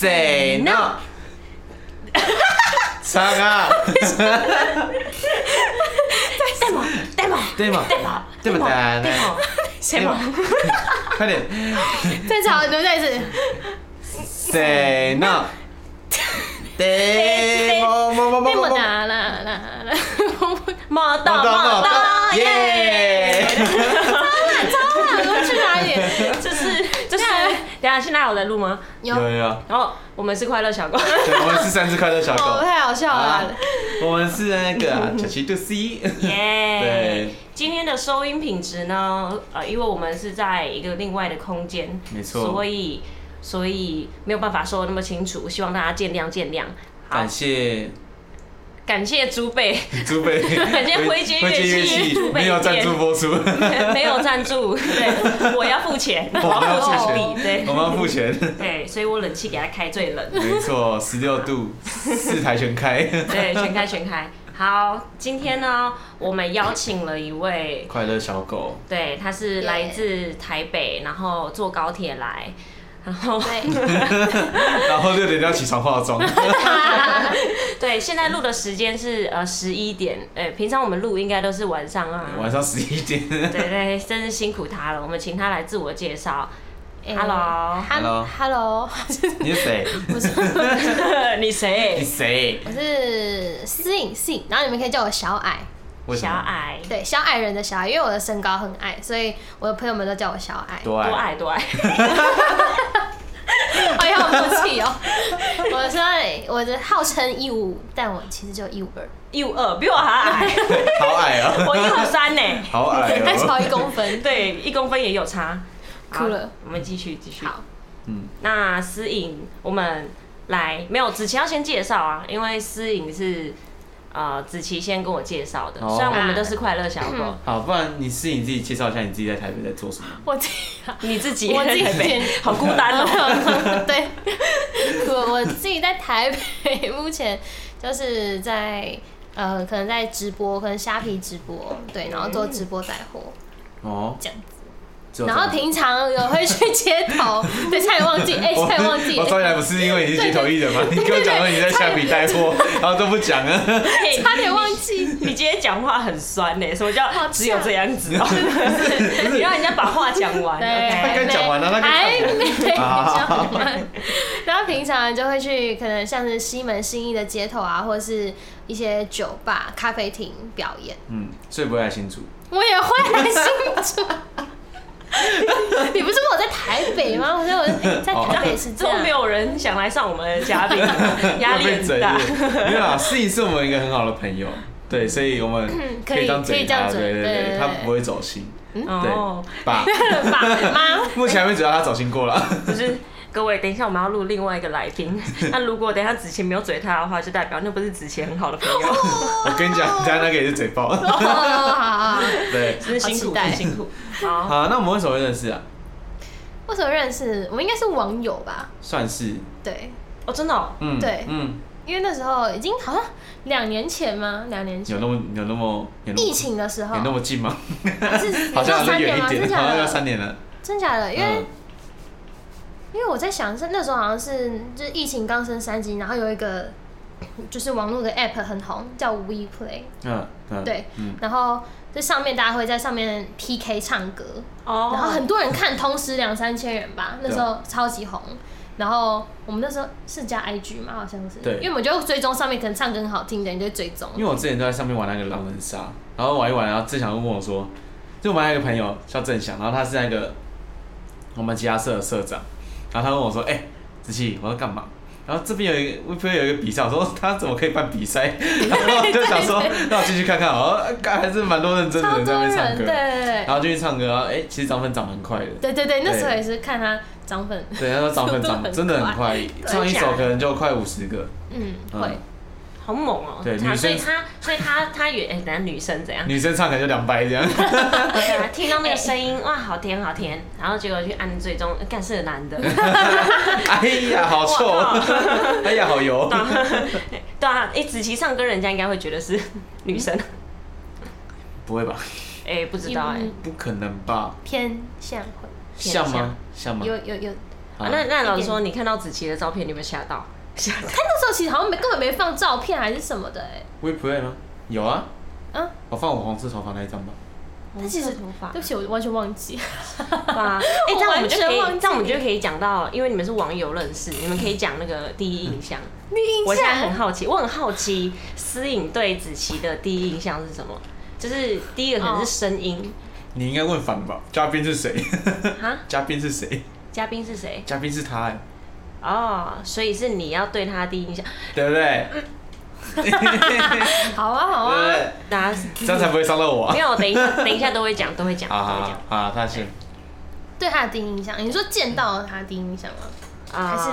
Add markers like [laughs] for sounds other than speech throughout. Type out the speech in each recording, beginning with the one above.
Say no。唱啊！对吗？对吗？对吗？对吗？对吗？对吗？谁吗？快点再吵，你们再一次。[laughs] Say no。对么么么么对么么么。啦啦啦啦，马到马到耶！超懒，我去哪里？[laughs] 等下现在有在录吗？有有然后我们是快乐小狗，对，我们是三只快乐小哦，狗。太好笑啊了。我们是那个啊九七度 C。耶！[laughs] 对，今天的收音品质呢？呃，因为我们是在一个另外的空间，没错所以所以没有办法说的那么清楚，希望大家见谅见谅。好感，谢感谢朱贝，朱贝，[laughs] 感谢灰阶乐器朱贝没有赞助播出，[laughs] 没有赞助，对，我要付钱，[laughs] 我要要付钱对。我们要付钱。对，所以我冷气给他开最冷，没错，十六度，四台全开，对，全开全开。好，今天呢，我们邀请了一位，快乐小狗，对，他是来自台北，然后坐高铁来，然后，[laughs] 然后六点就要起床化妆，[laughs] 对，现在录的时间是呃十一点，呃，平常我们录应该都是晚上啊，晚上十一点。对对，真是辛苦他了，我们请他来自我介绍。哎 Hello，Hello Hello，[laughs] 你是谁？我是你你谁？我是思颖信，然后你们可以叫我小矮，小？矮，对，小矮人的小矮，因为我的身高很矮，所以我的朋友们都叫我小矮。多多爱。矮多矮，哎呀，好 [laughs] 默契哦！我说我的号称一五，但我其实就一五二，一五二，比我还矮，好矮哦，我一五三呢。好矮还少哦。一公分。[laughs] 对，一公分也有差。哭了，我们继续继续。好，嗯，那思颖，我们来没有子琪要先介绍啊，因为思颖是呃子琪先跟我介绍的，哦。虽然我们都是快乐小狗，好，不然你是你自己介绍一下你自己在台北在做什么？我自己你自己我自己在台北。好孤单哦。[laughs] 对，我我自己在台北，目前就是在呃，可能在直播，可能虾皮直播，对，然后做直播带货哦，这样子。然后平常有会去街头，[laughs] 对，差点忘记，哎、我差点忘记我，招你来不是因为你是街头艺人吗？你跟我讲说你在下笔带货，然后都不讲啊。嘿差点忘记。你今天讲话很酸呢，什么叫好只有这样子哦？你让人家把话讲完。对，他刚讲完了那个还没啊讲完。[laughs] 然后平常就会去，可能像是西门新义的街头啊，或者是一些酒吧、咖啡厅表演。嗯，所以不会来新竹。我也会来新竹。[laughs] 你不是问我在台北吗？我说我在台北是这样都没。有人想来上我们的嘉宾，[laughs] 压力很大。没有啊，是一是我们一个很好的朋友，对，所以我们可以以当嘴他，可以这样嘴对对对，对对对他不会走心，哦，爸，[laughs] 爸妈，目前还没只要他走心过了。不是。各位，等一下我们要录另外一个来宾。[laughs] 那如果等一下子琪没有嘴他的话，就代表那不是子琪很好的朋友，[laughs] 我跟你讲，等下那个也是嘴爆。[laughs] 哦，好好好。对，真是辛苦，真辛苦。好，好，那我们为什么会认识啊？为什么认识？我们应该是网友吧？算是，对，哦，真的哦，嗯，对嗯，因为那时候已经好像两年前吗？两年前有那么有那么有那么疫情的时候有，那么近吗？是好像三年吗？好像要的？三年了。真假的？因为嗯，因为我在想是那时候好像是就是疫情刚升三级，然后有一个就是网络的 app 很红，叫 WePlay，嗯嗯，对嗯，然后这上面大家会在上面 PK 唱歌，哦，然后很多人看，同时两三千人吧，那时啊候超级红。然后我们那时候是加 IG 嘛，好像是，对。因为我们就追踪上面可能唱歌很好听的，你就会追踪。因为我之前都在上面玩那个狼人杀，然后玩一玩，然后郑翔就问我说，就我们还有一个朋友叫郑翔，然后他是那个我们吉他社的社长，然后他问我说，哎、子琪，我要干嘛？然后这边有一个，会不会有一个比赛？我说他怎么可以办比赛？[laughs] 然后我就想说，[laughs] 那我进去看看，哦，看还是蛮多认真的人在那，边唱歌对，然后就去唱歌，然后哎、其实涨粉涨蛮快的，对对对，那时候也是看他涨粉，对，他说涨粉涨 [laughs] 真的很快，唱一首可能就快五十个，嗯，嗯会，好猛哦。对女生他所以他，所以他，他也，哎，等下女生怎样？女生唱起来就两百这样，对啊，听到那个声音，哇，好甜好甜，然后结果去按最终，干是个男的。[laughs] 哎呀，好臭哇，哎呀，好油。[laughs] 对啊，哎，子琪唱歌，人家应该会觉得是女生。不会吧？哎，不知道哎嗯，不可能吧？偏向会，像吗？像吗？有有有，那那老实一说，你看到子琪的照片，你有没有吓到？他那时候其实好像没根本没放照片还是什么的哎、WePlay 吗？有啊，嗯，我放我黄色头发那一张吧。但其实头发对不起，我完全忘记。[laughs] 吧？哎，[laughs] 这样我们就可以，完全忘记这样我们就可以讲到，因为你们是网友认识，你们可以讲那个第一印象。你印我现在很象好奇，我很好奇思颖对子琪的第一印象是什么？就是第一个可能是声音你应该问反吧？嘉宾是谁？啊，[laughs] 嘉宾是谁？嘉宾是谁？嘉宾是他哎，哦，所以是你要对他第一印象，对不对？好啊好啊，对对？大家这样才不会伤到我啊没！有，等一下，等一下都会讲，都会讲，都好好会讲啊。他是。对他的第一印象，你说见到他的第一印象吗？啊、还是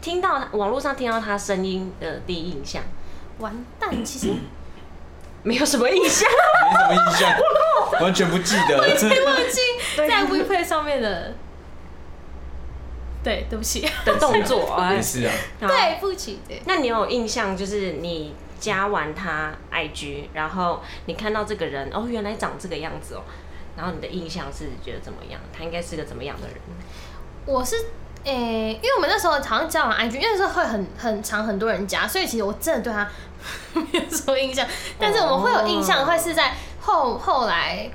听到网络上听到他声音的第一印象，完蛋，其实 [coughs] 没有什么印象。没什么印象，[laughs] 完全不记得。[laughs] 忘记在 WePlay 上面的。对，对不起，的 [laughs] 动作，哎没事啊，好对不起，对。那你有印象，就是你加完他 IG，然后你看到这个人，哦，原来长这个样子哦，然后你的印象是觉得怎么样？他应该是个怎么样的人？我是诶、因为我们那时候好像加完 IG，因为那时候会很很长很多人加，所以其实我真的对他 [laughs] 没有什么印象。但是我们会有印象，会是在后后来，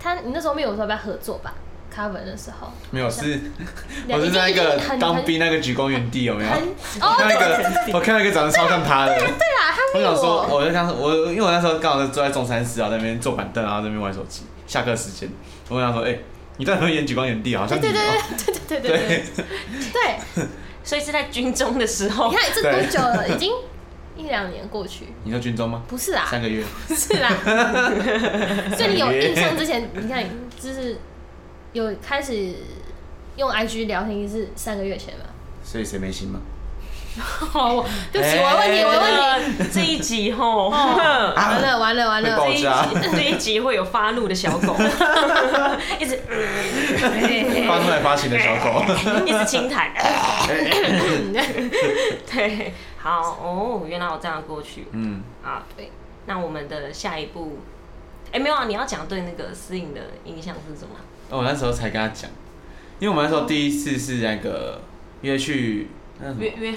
他你那时候没有说要不要合作吧？cover 的时候，没有是，[laughs] 我是在一个当兵那个举光原地有没有？哦，我看到一个长得超像他的。对啦，他我想说，我就想说，我因为我那时候刚好是坐在中山市啊，在那边坐板凳，然后在那边玩手机。下课时间，我跟他说，哎、你到底会演举光原地？好像你对对哦、对对对对对对 [laughs] 对，所以是在军中的时候你，看这多久了？[laughs] 已经一两年过去，你在军中吗？不是啊，三个月，是啊。所以你有印象之前，你看就是有开始用 IG 聊天是三个月前吧？所以谁没心吗？好，[laughs] 对不起，我的问题，我的问题。呃这一集吼，[laughs] 完了完了完了，这一集，这一集会有发怒的小狗，[laughs] 一直发出来发情的小狗。一直轻弹。对，好哦，原来我这样过去嗯，啊。对，那我们的下一步，哎、没有啊，你要讲对那个思颖的印象是什么？我那时候才跟他讲，因为我们那时候第一次是那个约去，那什么？约约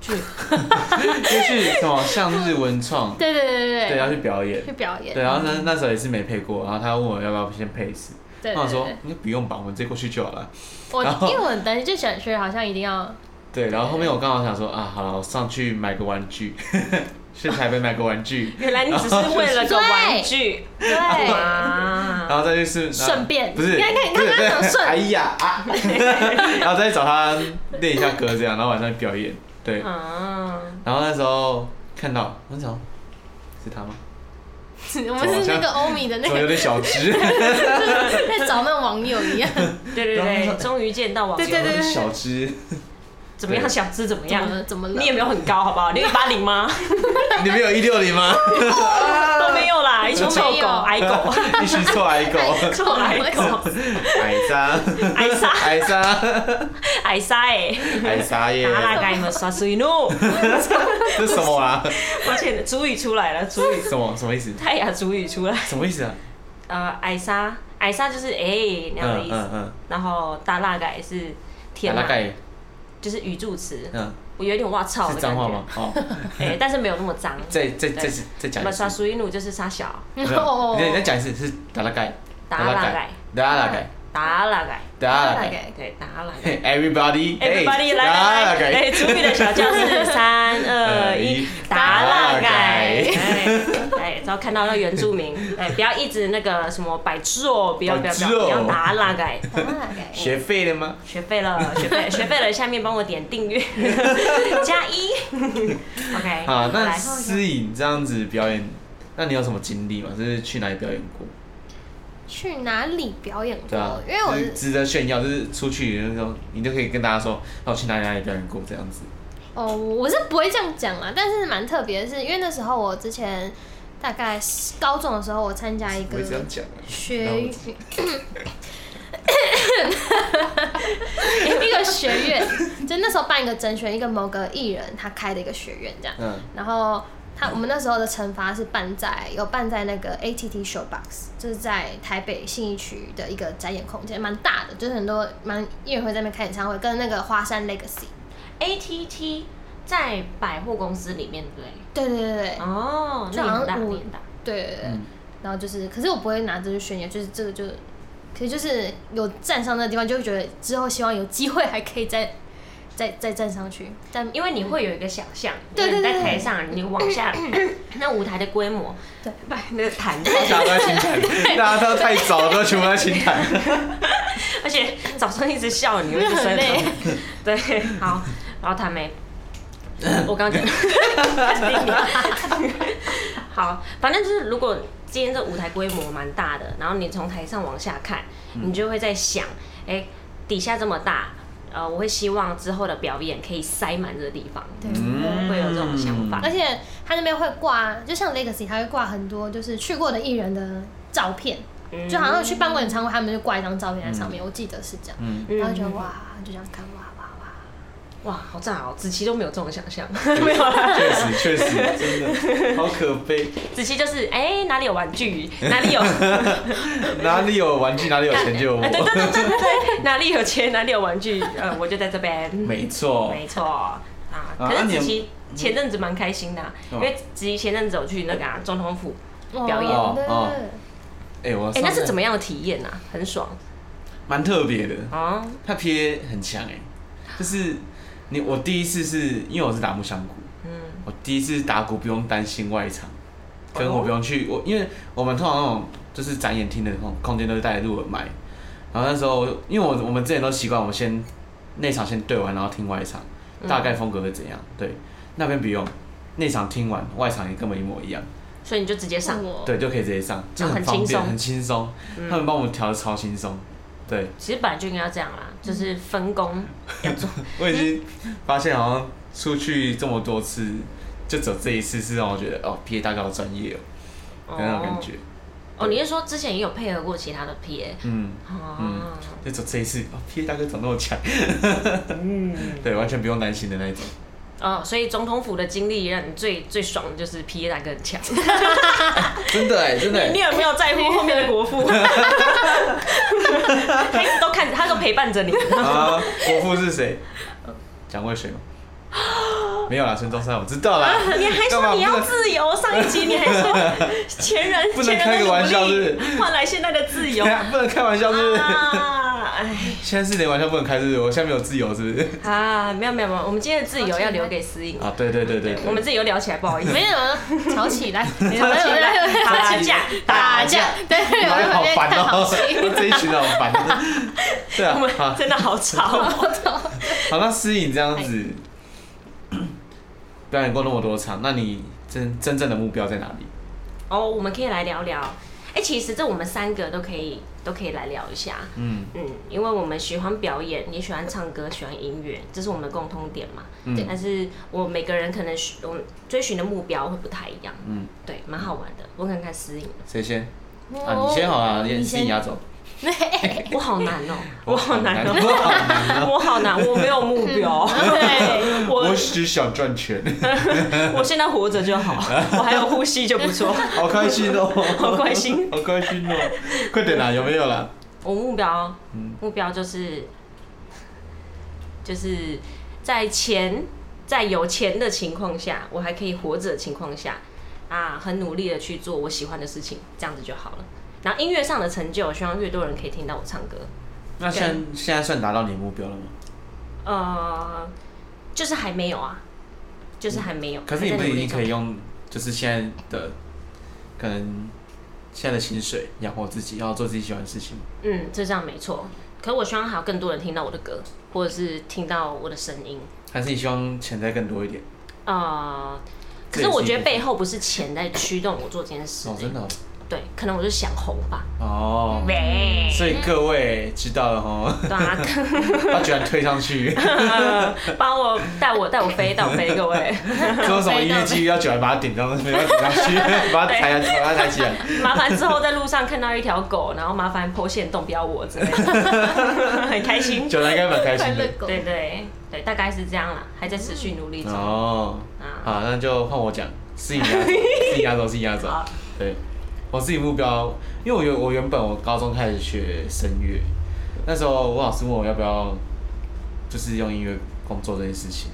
去。[laughs] 约去什么向日文创，[laughs] 对对对对对，要去表演。去。表演。对，然后那那时候也是没配过，然后他问我要不要先配一次，那我说对，应该不用吧，我们直接过去就好了。我因为我很担心，就想说好像一定要对，然后后面我刚好想说啊，好了，我上去买个玩具，去台北买个玩具，原来你只是为了个玩具，对，啊，然后再去是顺便。不是，你看看你看不是刚刚讲顺。哎呀啊，[laughs] 然后再去找他练一下歌这样，然后晚上表演，对，啊，然后那时候看到，我想是他吗？[laughs] 我们是那个欧米的那怎么有个点小只？[laughs] 在找那种网友一样，对对对，终于见到网友对对对小只，怎么样？想吃怎么样怎么？了？怎么？你也没有很高，好不好？你有一八零吗？[laughs] 你们有一六零吗？[laughs] 都没有啦，[laughs] 一群臭有矮狗、一群臭矮狗，臭矮狗、矮沙，矮沙、矮沙，矮沙哎，矮沙耶！打拉盖么刷水怒？这是什么啊？抱歉，主语出来了，主语，什么什么意思？泰雅主语出来。什么意思啊？呃，矮沙，矮沙就是哎那样的意思。嗯嗯嗯，然后大拉盖是天马，大概就是语助词。嗯我有点哇操的感觉脏话吗？？哦，[laughs] 哎，但是没有那么脏。再再再再讲那么刷一次。水怒就是沙小，没有，你再讲一次是达拉盖，达拉盖，达拉盖，达拉盖，达拉盖。对，达拉盖。[laughs] Everybody，Everybody 来来来，哎，主语的小教室，三二一，达拉盖，哎，哎，只要看到那原住民，[laughs] 哎，不要一直那个什么摆桌，不要不要不要，要达拉盖，[laughs] 学废了吗？学废了，学废学废了，下面帮我点订阅，加一，OK，好，那来。思颖这样子表演，那你有什么经历吗？就是去哪里表演过？去哪里表演对啊过？，因为我是值得炫耀，就是出去那种，你就可以跟大家说，那我去哪里哪里表演过这样子。哦，我是不会这样讲啦，但是蛮特别的是，因为那时候我之前大概高中的时候，我参加一个。学然后 [laughs] 一个学院，就那时候办一个甄选，一个某个艺人他开的一个学院这样，嗯，然后他我们那时候的惩罚是办在有办在那个 ATT Showbox，就是在台北信义区的一个展演空间，蛮大的，就是很多蛮音乐会在那边开演唱会，跟那个花山 Legacy。ATT 在百货公司里面，对不对？对对对对哦，就那很大，好大。对对对。嗯然后就是，可是我不会拿这去宣言，就是这个就，可是就是有站上那个地方，就会觉得之后希望有机会还可以再再再站上去，但因为你会有一个想象，对对对你在台上，你往下，那舞台的规模，对，不，那个弹，大家都在清谈，大家都太早了，都全部在清谈。[laughs] 而且早上一直笑，你会因为很累。[laughs] 对，好，然后弹没，[laughs] 我刚讲，好，反正就是如果今天这舞台规模蛮大的，然后你从台上往下看，你就会在想，哎、底下这么大，呃，我会希望之后的表演可以塞满这个地方，对嗯。会有这种想法而且他那边会挂，就像 Legacy，他会挂很多就是去过的艺人的照片，嗯。就好像去办过演唱会，他们就挂一张照片在上面，我记得是这样。嗯，然后就觉得哇，就这样看哇哇好炸哦！子琪都没有这种想象，没有啦，确实确实，真的好可悲。子琪就是哎、哪里有玩具，哪里有，[laughs] 哪里有玩具，哪里有钱就对 [laughs] 对。对对哪里有钱，哪里有玩具，呃，我就在这边。没错，没错啊，可是子琪前阵子蛮开心的因为子琪前阵子有去那个啊总统府，表演哦对，哎，我哎、那是怎么么样的体验啊？很爽蛮特别的？哦，他撇很强哎，就是你我第一次是因为我是打木箱鼓，嗯，我第一次打鼓不用担心外场，跟哦我不用去我，因为我们通常那种就是展演厅的空空间都是带入耳麦，然后那时候因为我我们之前都习惯，我们先内场先对完，然后听外场，大概风格会怎样，对，那边不用，内场听完，外场也根本一模一样，所以你就直接上。我对，就可以直接上，就哦很很方便，轻松。很轻松，他们帮我们调的超轻松，对其实本来就应该要这样啦，就是分工要做。[laughs] 我已经发现好像出去这么多次，就只有这一次是让我觉得哦，P A 大哥好专业哦，的那种感觉。哦，你是说之前也有配合过其他的 PA？嗯，哦，就走这一次，哦，P A 大哥怎么那么强？嗯，[laughs] 对，完全不用担心的那一种。哦，所以总统府的经历让你最最爽的就是 PA 大哥很强。[laughs] 真的哎，真的你有没有在乎后面的国父？[laughs] [laughs] 他一直都看着，他都陪伴着你。啊，国父是谁？蒋渭水吗？没有啦，孙中山我知道啦。你还干嘛说你要能自由？上一集你还说前人不能前人开个玩笑的努是力换来现在的自由不能开玩笑是不是？啊！哎现在是连玩笑不能开，是不是？我现在没有自由，是不是？啊，没有没有没有，我们今天的自由要留给思颖。啊，对对对对对。我们自己有聊起来，不好意思。没有吵起来，[laughs] 吵起来打架打架，对，好烦哦、戏。这一群人好烦。对啊，我们，真的好吵哦。好，那思颖这样子表演过那么多场，那你真真正的目标在哪里？哦，我们可以来聊聊。哎、其实这我们三个都可以都可以来聊一下。嗯嗯，因为我们喜欢表演，也喜欢唱歌，喜欢音乐，这是我们的共通点嘛。嗯但是我每个人可能需我们追寻的目标会不太一样。嗯，对，蛮好玩的。我看看思颖，谁先？啊，你先好啊，思你先颖压轴。我好难哦、我好难哦、我好难哦。我好难，[laughs] 我没有目标。对，[laughs] 我我只想赚钱，[laughs] 我现在活着就好，我还有呼吸就不错。好开心哦，好开心，好开心哦！快点啦，有没有啦？我目标嗯目标就是就是在钱在有钱的情况下，我还可以活着的情况下啊，很努力的去做我喜欢的事情，这样子就好了。然后音乐上的成就，希望越多人可以听到我唱歌。那现在现在算达到你的目标了吗？呃，就是还没有啊，就是还没有。可是你还不是已经可以用，就是现在的可能现在的薪水养活自己，然后做自己喜欢的事情。嗯，这这样没错。可是我希望还有更多人听到我的歌，或者是听到我的声音。还是你希望钱再更多一点？呃，可是是我觉得背后不是钱在驱动我做这件事、哦，真的哦对，可能我就想红吧。哦。喂，所以各位知道了哈，对啊，[laughs] 他居然推上去，[laughs] 帮我带我带我飞，带我飞，各位，[laughs] 说什么音乐机要九来把它顶上去，把它抬起来，把它抬起来。麻烦之后在路上看到一条狗，然后麻烦破线动，不要我之类的，很开心。九来应该蛮开心的。快乐狗，对对对，大概是这样啦，还在持续努力中。哦，啊，好，那就换我讲是一压轴，是一压轴，是一压轴。对，我自己目标，因为我原我原本我高中开始学声乐，那时候我老师问我要不要，就是用音乐工作这件事情，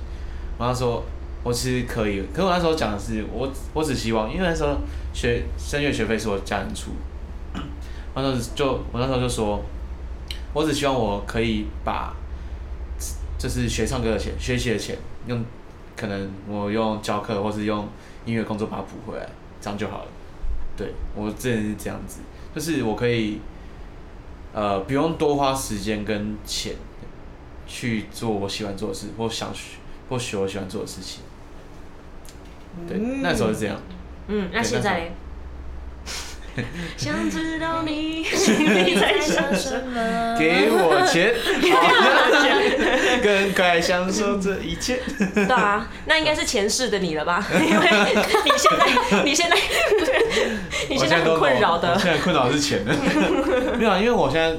然后他说我其实可以，可是我那时候讲的是我我只希望，因为那时候学声乐学费是我家人出，那时候就我那时候就说，我只希望我可以把，就是学唱歌的钱、学习的钱，用可能我用教课或是用音乐工作把它补回来，这样就好了。对我之前是这样子，就是我可以，呃，不用多花时间跟钱去做我喜欢做的事，或想学或学我喜欢做的事情。对，那时候是这样。嗯，那现在嘞？[laughs] 想知道你心里在想什么？给我钱，更快享受这一切。对啊，那应该是前世的你了吧？[laughs] 因为你现在，你现在，你现在很困扰的我。现在困扰的是钱的。[laughs] 没有啊，因为我现在，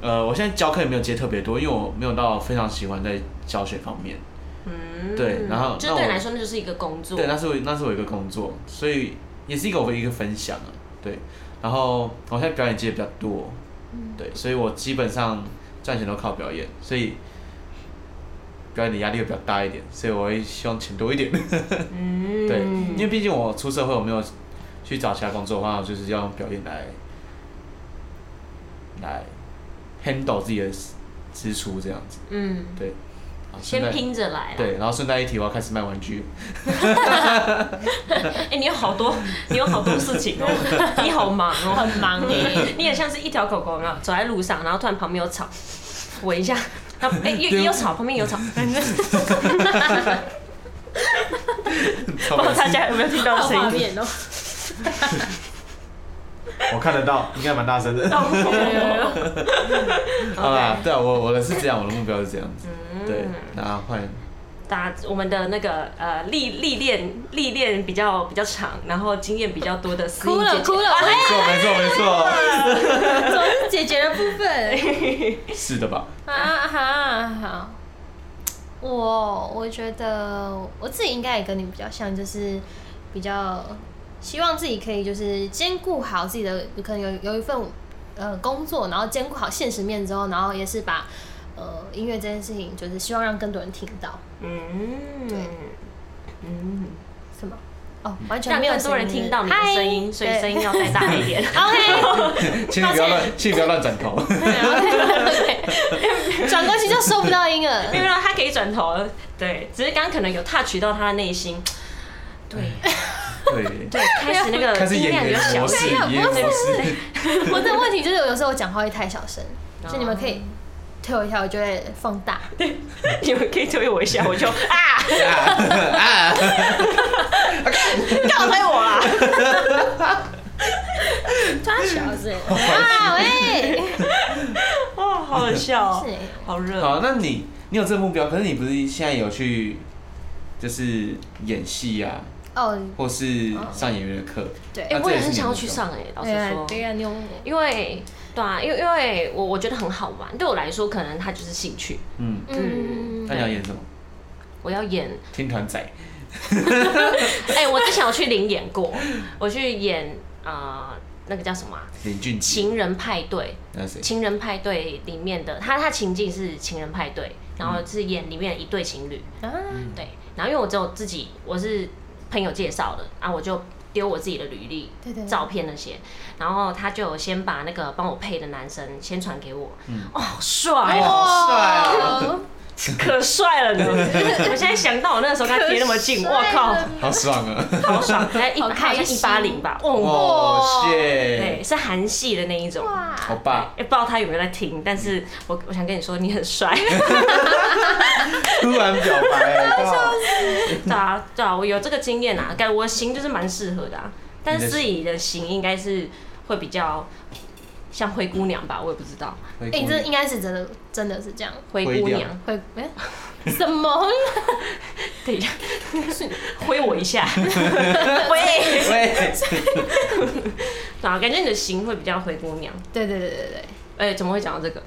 呃，我现在教课也没有接特别多，因为我没有到非常喜欢在教学方面。嗯对然后就对你来说，那就是一个工作。对，那是我那是我一个工作，所以也是一个我的一个分享啊。对，然后我现在表演接的比较多，对，所以我基本上赚钱都靠表演，所以表演的压力会比较大一点，所以我会希望钱多一点。[laughs] 嗯，对，因为毕竟我出社会，我没有去找其他工作的话，我就是要用表演来来 handle 自己的支出这样子。嗯，对，先拼着来啦。对，然后顺带一提，我要开始卖玩具。[laughs] 哎、你有好多，你有好多事情哦，[laughs] 你好忙哦，很忙哎。你也像是一条狗狗，啊？走在路上，然后突然旁边有草，闻一下，然后哎、又又有草，旁边有草，[laughs] 不知道大家有没有听到好画声音？[laughs] 我看得到，应该蛮大声的。[laughs] 好啦，对啊，我我的是这样，我的目标是这样子。对，那换大家我们的那个呃历历练历练比较比较长，然后经验比较多的思哭了哭了，啊没错没错没错，总是解决的部分。[laughs] 是的吧？啊哈好，我我觉得我自己应该也跟你比较像，就是比较希望自己可以就是兼顾好自己的，可能有有一份呃工作，然后兼顾好现实面之后，然后也是把呃音乐这件事情，就是希望让更多人听到。嗯。对。嗯，什么？哦，完全没有更多人听到你的声音，所以声音要再大一点。[laughs] OK，[laughs] 请你不要乱，请你不要乱转头。转过去就收不到音了。没。有，没有他可以转头，对，只是刚刚可能有 touch 到他的内心，对对，[laughs] 对，开始那个开始演音量有员模式，小声，演员模式。我的问题就是有时候我讲话会太小声，所以你们可以推我一下，我就会放大。[laughs] 你们可以推我一下，我就 [laughs] 啊，啊！干嘛推我啊？抓小声啊喂，哦，好好笑哦是，好热。好，那你你有这个目标，可是你不是现在有去就是演戏啊，哦，或是上演员的课？对哎、我也很想要去上哎、老实对啊说，对啊，你有因为对啊，因为因为我我觉得很好玩，对我来说可能它就是兴趣。嗯，嗯。那你要演什么？我要演，天团仔。[laughs] 哎、我之前有去领演过，我去演呃那个叫什么啊、林俊杰，情人派对，那谁？情人派对里面的他他情境是情人派对，然后是演里面的一对情侣，啊，对，然后因为我只有自己我是朋友介绍的啊，我就丢我自己的履历、对对，照片那些，然后他就先把那个帮我配的男生先传给我，哦，好帅哎哦，好帅哦！[laughs] 可帅了呢！[laughs] 我现在想到我那个时候跟他贴那么近，我靠，好爽啊！好爽！才一好他好像一八零吧，哦，谢，对，谢，是韩系的那一种。哇，好棒！也不知道他有没有在听，但是我我想跟你说，你很帅。[laughs] 突然表白，靠对啊，对啊，我有这个经验啊，感觉我的型就是蛮适合的啊。但是你的思怡的型应该是会比较像灰姑娘吧，我也不知道。哎，你这应该是真的，真的是这样，灰灰姑娘，灰哎什么？[laughs] 等一下，挥我一下，喂，[laughs] 喂，[laughs] 啊，感觉你的型会比较灰姑娘。对对对对对哎、怎么会讲到这个？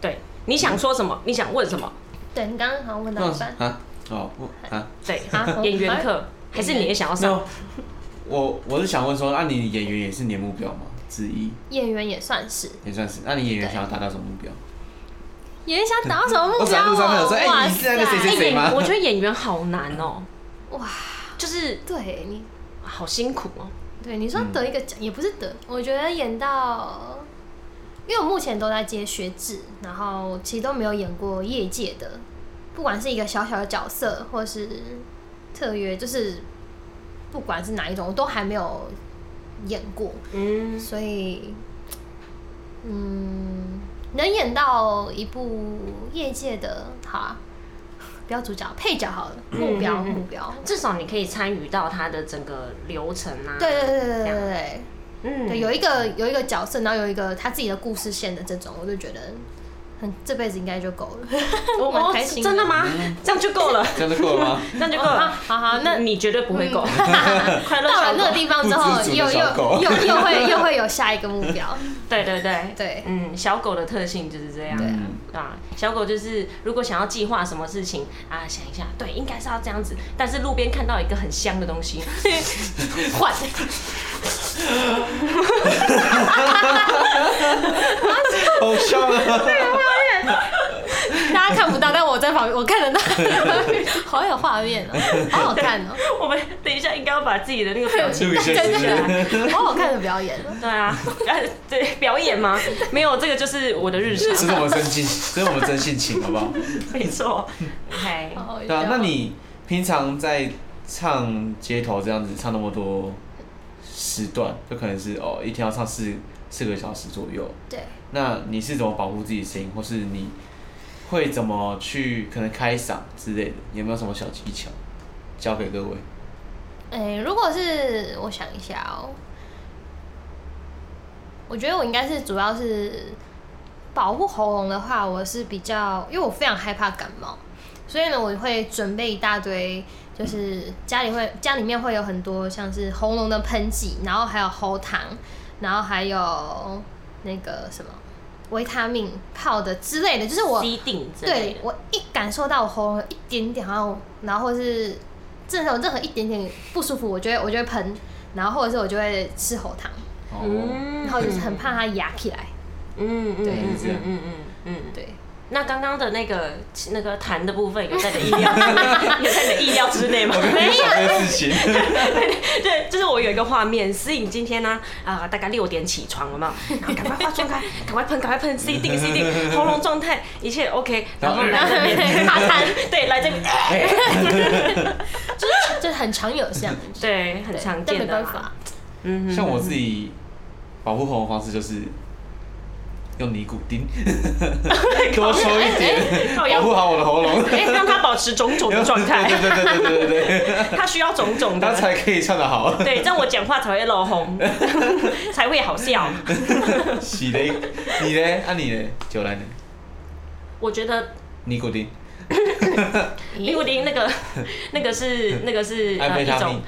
对，你想说什么？你想问什么？对，你刚刚好像问到一半，啊，哦，不啊，对啊，演员课。还是你也想要那上？我我是想问说，那、你演员也是你的目标吗？之一。演员也算是，也算是。那你演员想要达到什么目标？演员想达到什么目我走在标路上朋友说哎哇你是那个谁谁塞谁吗？我觉得演员好难哦、哇，就是对你，好辛苦哦、对你说得一个奖、也不是得，我觉得演到，因为我目前都在接学制，然后其实都没有演过业界的，不管是一个小小的角色，或是特约，就是不管是哪一种，我都还没有演过，嗯，所以，嗯，能演到一部业界的，好啊，不要主角，配角好了，目标、嗯嗯嗯。目标，至少你可以参与到它的整个流程啊。对对对对对对。嗯，对，有一个有一个角色，然后有一个他自己的故事线的这种，我就觉得很这辈子应该就够了。[laughs] 我开心真的吗？这样就够了，这样就够了吗？[laughs] 这样就够了。好好，那你绝对不会够。[laughs] 快乐到。了那个地方之后又又又又会又会有下一个目标。对对对对嗯，小狗的特性就是这样。啊，小狗就是如果想要计划什么事情啊，想一下，对，应该是要这样子。但是路边看到一个很香的东西，[laughs] 换，[laughs] 好笑啊！[laughs] [laughs] 大家看不到，但我在旁边，我看得到，[laughs] 好有画面哦，好好看哦，[laughs] 我们等一下应该要把自己的那个表情录一下来。好好看的表演哦。对啊，呃对，表演吗？没有，这个就是我的日这常。是我们真性，这是我们真性情，好不好？没错。嘿，好好对啊，那你平常在唱街头这样子唱那么多时段，就可能是哦一天要唱四四个小时左右。对，那你是怎么保护自己的声音，或是你会怎么去可能开嗓之类的？有没有什么小技巧教给各位？哎、如果是我想一下哦，我觉得我应该是主要是保护喉咙的话，我是比较，因为我非常害怕感冒，所以呢，我会准备一大堆，就是家里会家里面会有很多像是喉咙的喷剂，然后还有喉糖，然后还有那个什么维他命泡的之类的，就是我吸定之类的。对我一感受到我喉咙有一点点，然后然后是这种任何一点点不舒服，我就会我就会喷，然后或者是我就会吃喉糖，哦，嗯然后就是很怕它压起来。嗯嗯对嗯嗯嗯。对，那刚刚的那个那个痰的部分有在你的意料，[laughs] 有在你的意料之内吗？我跟你讲这个事情，[laughs] 对，就是我有一个画面，思颖今天呢，啊、大概六点起床了嘛，然后赶快化妆开，赶快喷，赶快喷，C 定 C 定，喉咙状态一切 OK，然后来这边 [laughs] 打痰，对，来这边，就是就是很常有这样的，对，很常但见的、啊，没办法。嗯像我自己保护喉咙方式就是用尼古丁，[laughs] 多抽一点，保护好我的喉咙。哎、让他保持种种的状态，对对对对对对对，[laughs] 他需要种种他的，才可以唱得好。对，这样我讲话才会露红，[laughs] 才会好笑。洗嘞，你嘞？啊你嘞？九来呢？我觉得尼古丁，尼古丁那个那个是那个是一种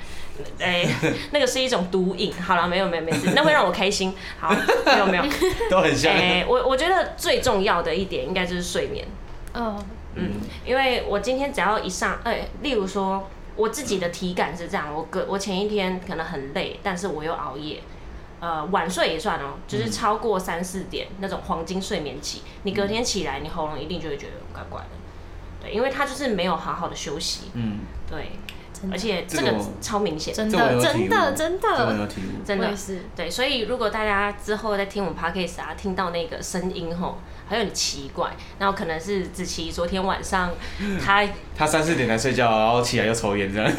哎、那个是一种毒瘾。好了，没有没有没事，那会让我开心。好，没有没有。[laughs] 都很像。哎、我我觉得最重要的一点应该就是睡眠。嗯，嗯，因为我今天只要一上，哎、例如说我自己的体感是这样，我隔我前一天可能很累，但是我又熬夜。呃，晚睡也算哦，就是超过三四点那种黄金睡眠期，你隔天起来，你喉咙一定就会觉得怪怪的，对，因为他就是没有好好的休息，嗯，对，而且这个超明显，真的。真的真的。真的。是。对，所以如果大家之后在听我们 podcast 啊，听到那个声音吼，还有很奇怪，然后可能是子琪昨天晚上 [laughs] 他他三四点才睡觉，然后起来又抽烟这样。[laughs]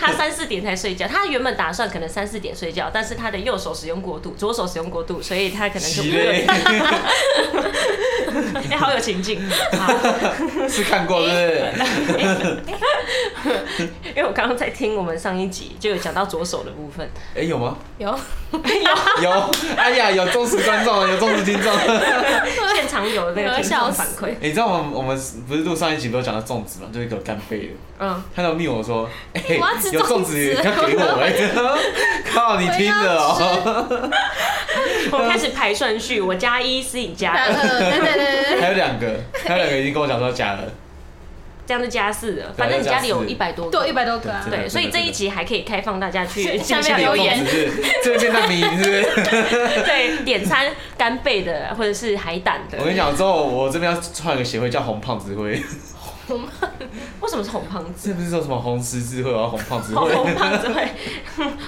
他三四点才睡觉，他原本打算可能三四点睡觉，但是他的右手使用过度，左手使用过度，所以他可能就五六洗嘞点，，[laughs] [laughs] 哎、好有情境，好，[laughs] 是看过是不是？[laughs] 因为我刚刚在听我们上一集就有讲到左手的部分，哎，有吗？有，有。有。哎呀，有忠实观众，有忠实听众。现场有那个听众反馈，你知道我们我们不是录上一集不是讲到粽子嘛，就是给我干杯的。嗯，他就密我说，哎、有粽子要给我哎、靠你听着哦、我开始排顺序，我加一，是你加二，对对对还有两个，还有两个已经跟我讲说假了，这样就加四了。反正你家里有一百多对，个一，百多个啊。对对，所以这一集还可以开放大家去下面留言是不是？这边的名是不是？对点餐干贝的或者是海胆的。我跟你讲，之后我这边要创一个协会，叫红胖子会。红为什么是红胖子？这不是说什么红十字会，然后红胖子会，红胖子会，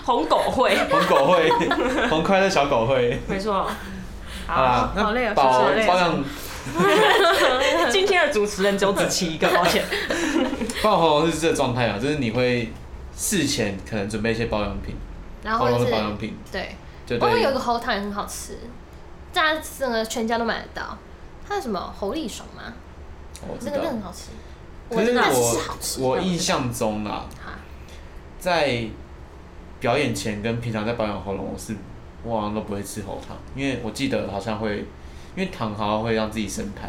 红狗会，红狗会，红快乐小狗会。没错。好，好累哦那保好累养 [laughs] 今天的主持人只有子琪一个，抱歉。保养喉咙是这个状态啊，就是你会事前可能准备一些保养品，喉咙然后是的保养品，对，对我们有一个喉糖也很好吃，大家整个全家都买得到。它是什么喉力爽吗？我知道那个那个。很好吃。可是我好吃。我印象中啊，在表演前跟平常在保养喉咙，我是我好像都不会吃喉糖，因为我记得好像会，因为糖好像会让自己生痰，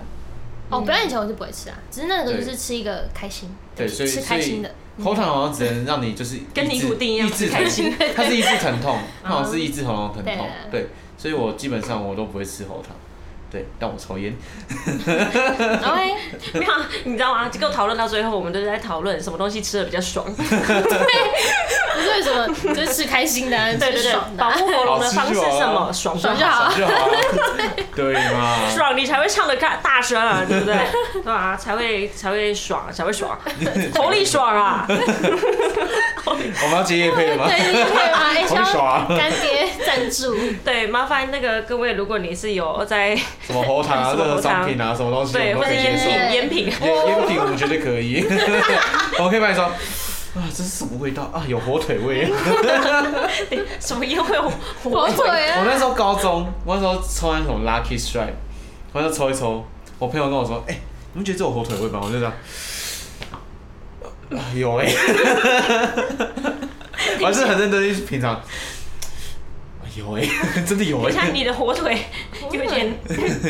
哦，表演前我是不会吃啊，只是那个对就是吃一个开心，对，所以吃开心的。喉糖好像只能让你就是跟抑制尼古丁一样抑制吃开心。它是抑制疼痛，[laughs] 它好像是抑制喉咙疼痛，对，所以我基本上我都不会吃喉糖，对，但我抽烟，OK，[laughs] 没有，你知道吗？结果讨论到最后，我们都是在讨论什么东西吃的比较爽。[laughs] 不是为什么，[laughs] 就是吃开心的啊，对对对吃爽，的啊。保护喉咙的方式是什么？爽就好爽就好。[laughs] 对嘛？爽你才会唱的大大声啊，[laughs] 对不对？对啊？才会才会爽，才会爽，头力爽啊！我们要接叶配了吗？对，你可以吗？哎，好爽啊干爹赞助，对，麻烦那个各位，如果你是有在什么喉糖啊，什么任何喉糖商品啊，什么东西我对或者烟。品烟品，烟烟品我们绝对可以，我们可以帮你说。啊，这是什么味道啊？有火腿味。[laughs] 什么烟会有火火腿啊！我那时候高中，我那时候抽那种 Lucky Strike，我就抽一抽，我朋友跟我说，哎、你们觉得这有火腿味吗？我就这样，啊有哎、[laughs] 我还是很认真地去品尝，啊有哎、[laughs] 真的有哎、像你的火腿有点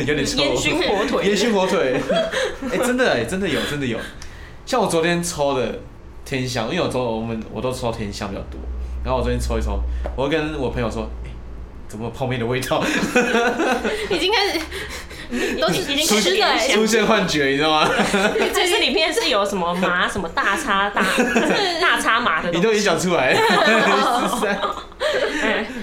有点臭，烟熏火腿烟熏火腿，哎、真的哎、真的有，真的有。像我昨天抽的天香，因为我抽我们我都抽天香比较多，然后我昨天抽一抽，我就跟我朋友说，哎、怎么有泡面的味道？[laughs] 已经开始 [laughs] 都是已经吃的哎，出现幻觉，你知道吗？这是里面是有什么麻什么大叉大 [laughs] 大叉麻的东西。你都已经讲出来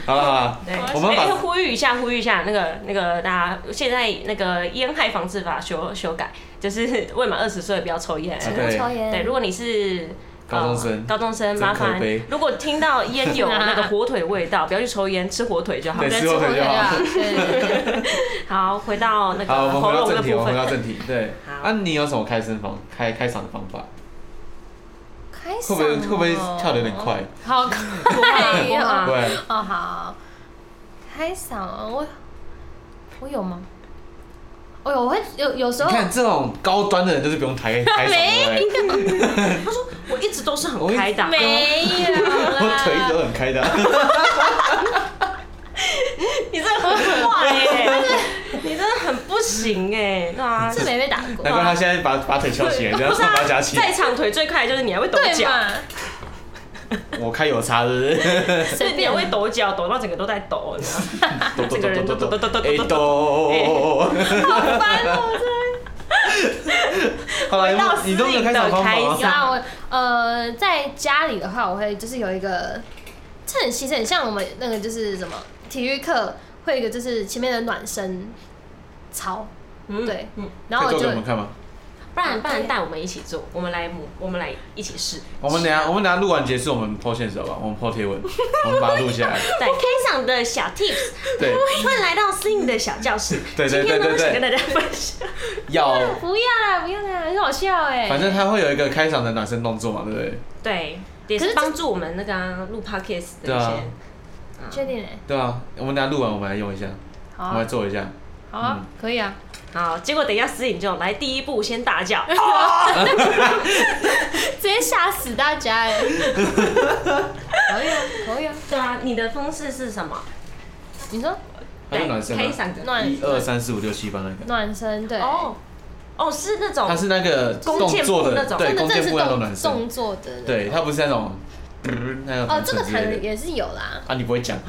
好了好了，对，我们呼吁一下，呼吁一下，那个那个大家现在那个烟害防治法修修改，就是未满二十岁不要抽烟。啊对抽烟。对，如果你是高中生呃高中生麻烦，如果听到烟有 [laughs] 那个火腿味道，不要去抽烟，吃火腿就好对。吃火腿就好 [laughs] 好，回到那个好，我们喉咙的回到正题，我部分。们回到正题。对，好啊，你有什么开声方开开场的方法？开会不会会不会跳的有点快？好快不呀！会 [laughs] 对，哦好，开嗓我我有吗？我有，我会有有时候你看这种高端的人就是不用抬 [laughs] 开嗓的，对 [laughs] 他说我一直都是很开的。啊，没有 [laughs] 我腿一直，都很开的。啊。你真的很坏耶，你真的很不行哎，对啊，是没被打过。难，怪他现在把把腿翘起来，这样不是啊把它夹，起来。在场腿最快的就是你还会抖脚？[laughs] 我开有差，是不是？[laughs] 所以你也会抖脚，抖到整个都在抖，你知道吗？[laughs] 个人都抖抖抖抖哎抖抖。抖。好烦哦！好了，你都没有开场方我呃在家里的话，我会就是有一个，这很其实很像我们那个就是什么体育课会有一个就是前面的暖身操，嗯对然后我就做给我们看吗？不然不然带我们一起做，我们来，我们来一起试。我们等下，我们等下录完结束，我们 po 现实好吧？我们 po 贴文，[laughs] 我们把它录下来。对，开场的小 tips，对，欢迎来到 Sing 的小教室。[laughs] 对对对对对今天呢，想跟大家分享。要，不要啦，不要啦，很好笑哎。反正他会有一个开场的暖身动作嘛，对不对？对，也可是帮助我们那个啊录 podcast 的对啊一些。确定哎，对啊，我们等下录完，我们来用一下，好我们来啊，做一下。好啊，可以啊。好，结果等一下思颖就来第一步先大叫，[laughs] [laughs] 直接吓死大家哎！[laughs] 可以啊，可以啊。对啊，你的方式是什么？你说它是暖身吗？开嗓的。暖一二三四五六七八那个，暖身对，哦，哦，是那种它是那个弓箭动作的，步那种对，真的弓箭真的是动步那种暖身，动作的。对，它不是那种，哦，这个可能也是有啦。啊，你不会讲，[laughs]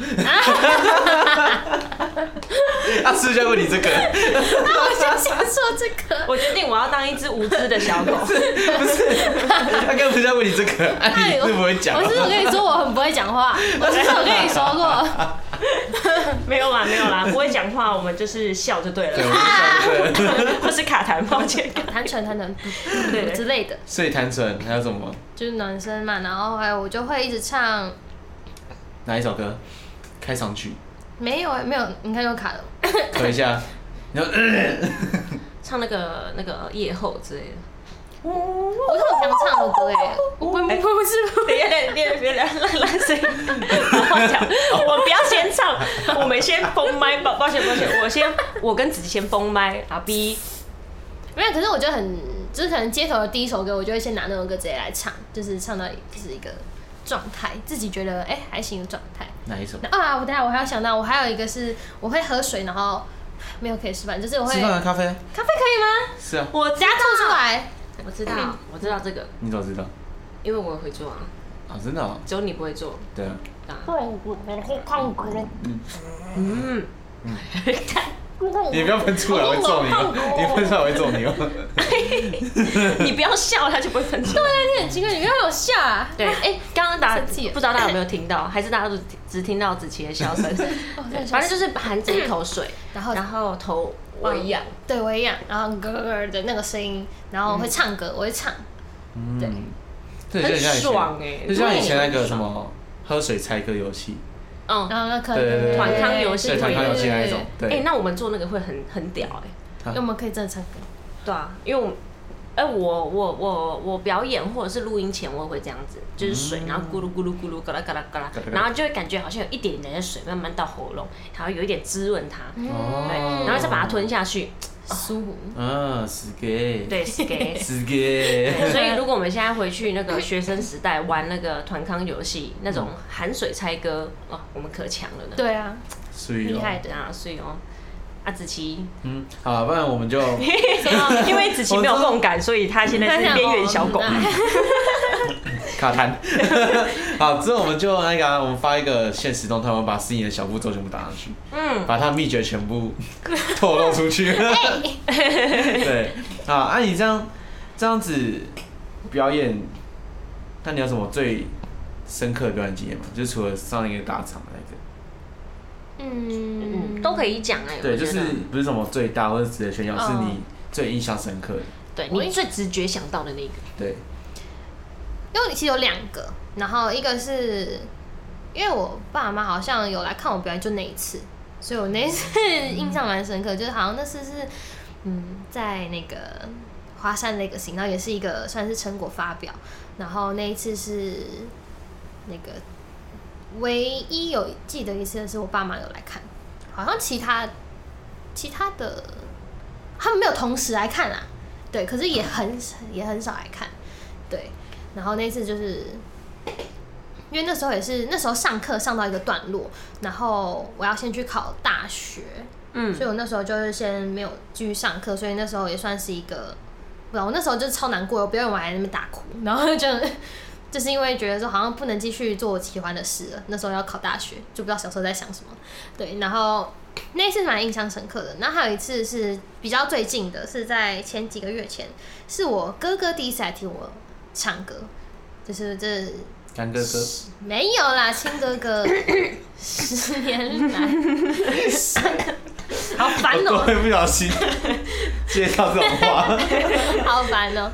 啊，是不是要问你这个？我就想说这个，我决定我要当一只无知的小狗。[laughs] 不是，他刚不是在问你这个，啊、你是不会讲我。是我跟你说我很不会讲话，[laughs] 我是有跟你说过，没有啦，没有啦，不会讲话，我们就是笑就对对，我了，对。或是卡痰，抱歉。弹唇弹唇对对之类的，所以弹唇还有什么？就是男生嘛，然后还有我就会一直唱，哪一首歌？开场曲，没有没有，你看又卡了，[laughs] 等一下。然后、呃 [laughs] 唱那个那个夜后之类的。我是很想唱的歌哎，我不不是等一下，等一下，等一下，让让谁？我讲，[laughs] 我不要先唱，我们先封麦。抱抱歉，抱歉，我先，我跟子琪先封麦。阿 B，没有，可是我觉得很，就是可能街头的第一首歌，我就会先拿那首歌直接来唱，就是唱到就是一个状态，自己觉得哎、还行的状态。哪一首？啊，我等下我还要想到，我还有一个是我会喝水，然后没有可以示范，就是我会吃饭的咖啡？咖啡可以吗？是啊。我加吐出来，我知道，我知道这个，你怎么知道？因为我也会做啊，啊，真的、哦？只有你不会做对啊。啊。嗯，嗯，[laughs] 你不要喷出来，我会揍你哦！你喷出来我会揍你哦！[laughs] 你不要笑，他就不会喷出来。你很奇怪，你不要有笑啊！对，哎，刚刚大家不知道大家有没有听到，还是大家都只只听到子琪的笑声？[laughs] 反正就是含着一口水，[clears throat] 然后然后头微仰。对我一样，然后咯咯咯的那个声音，然后我会唱歌，我会唱，对嗯，这就很像以前很爽哎就像以前那个什么喝水猜歌游戏，嗯，然后那可对对对能团康游戏对团康游戏那一种，哎，那我们做那个会很很屌哎。因为我们可以真的唱歌，对啊，因为我，哎、我我我我表演或者是录音前，我也会这样子，就是水，然后咕噜咕噜咕噜，嘎啦嘎啦嘎啦。然后就会感觉好像有一点点的水慢慢到喉咙，然后有一点滋润它，哦。对，然后再把它吞下去，舒服。嗯，是给，对，是给。[laughs] 是给，[laughs] 所以，如果我们现在回去那个学生时代玩那个团康游戏，那种含水猜歌，哦，我们可强了呢。对啊，厉害的啊，所以哦，阿子琪，嗯，好，不然我们就 [laughs] 因为子琪没有共感，所以他现在是边缘小狗。卡痰。[laughs] 好，之后我们就那个啊、我们发一个现实动态，我们把思颖的小步骤全部打上去，嗯，把他秘诀全部 [laughs] 透露出去。对，好，按、你这样这样子表演，那你有什么最深刻的表演经验吗？就是除了上一个大场的那个，嗯嗯，都可以讲哎。对，就是不是什么最大或者值得炫耀，是哦你最印象深刻的。对你最直觉想到的那个。对，因为其实有两个，然后一个是因为我爸妈好像有来看我表演，就那一次，所以我那一次印象蛮深刻，[laughs] 就是好像那次是嗯在那个华山那个行，然后也是一个算是成果发表，然后那一次是那个唯一有记得一次的是我爸妈有来看，好像其他其他的他们没有同时来看啊，对，可是也很也很少来看，对，然后那次就是，因为那时候也是那时候上课上到一个段落，然后我要先去考大学，嗯。所以我那时候就是先没有继续上课，所以那时候也算是一个，我那时候就是超难过，我不要我还在那边大哭，然后就就是因为觉得说好像不能继续做我喜欢的事了，那时候要考大学，就不知道小时候在想什么，对，然后那次蛮印象深刻的。那还有一次是比较最近的，是在前几个月前，是我哥哥第一次来听我唱歌，就是这干哥哥，没有啦，亲哥哥，十年来，[laughs] 好烦我哦、会不小心接到这种话。[laughs] 好烦哦、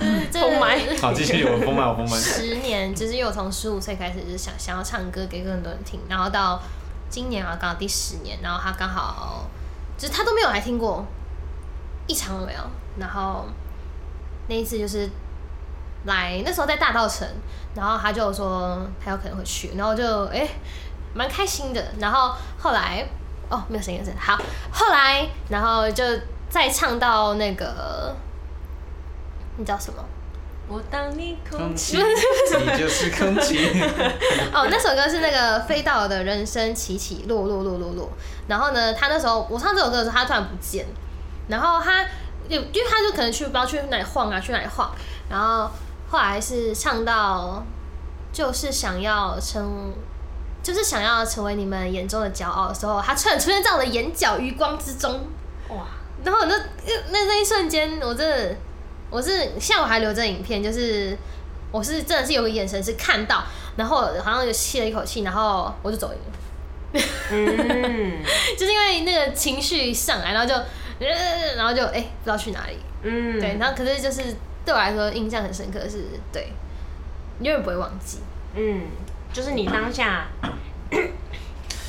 就是这封麦。好，继续，我封麦，我封麦。十年，就是因为我从十五岁开始就是想想要唱歌给更多人听，然后到今年啊刚好第十年，然后他刚好就是他都没有来听过一场都没有，然后那一次就是来那时候在大道城，然后他就说他有可能会去，然后就哎蛮、开心的，然后后来哦没有声音了，好，后来然后就再唱到那个那叫什么？我当你空空气气，你就是空气。[laughs] 哦，那首歌是那个飞到的人生起起落落落落落。然后呢，他那时候我唱这首歌的时候，他突然不见，然后他因为因为他就可能去不知道去哪里晃啊，去哪里晃。然后后来是唱到就是想要成，就是想要成为你们眼中的骄傲的时候，他突然出现在我的眼角余光之中。哇，然后那那那一瞬间，我真的，我是下午还留着影片，就是我是真的是有个眼神是看到，然后好像就吸了一口气，然后我就走了。嗯 [laughs] 就是因为那个情绪上来，然后就，呃然后就哎、不知道去哪里。嗯，对，然后可是就是对我来说印象很深刻的是，对，永远不会忘记。嗯，就是你当下。[coughs]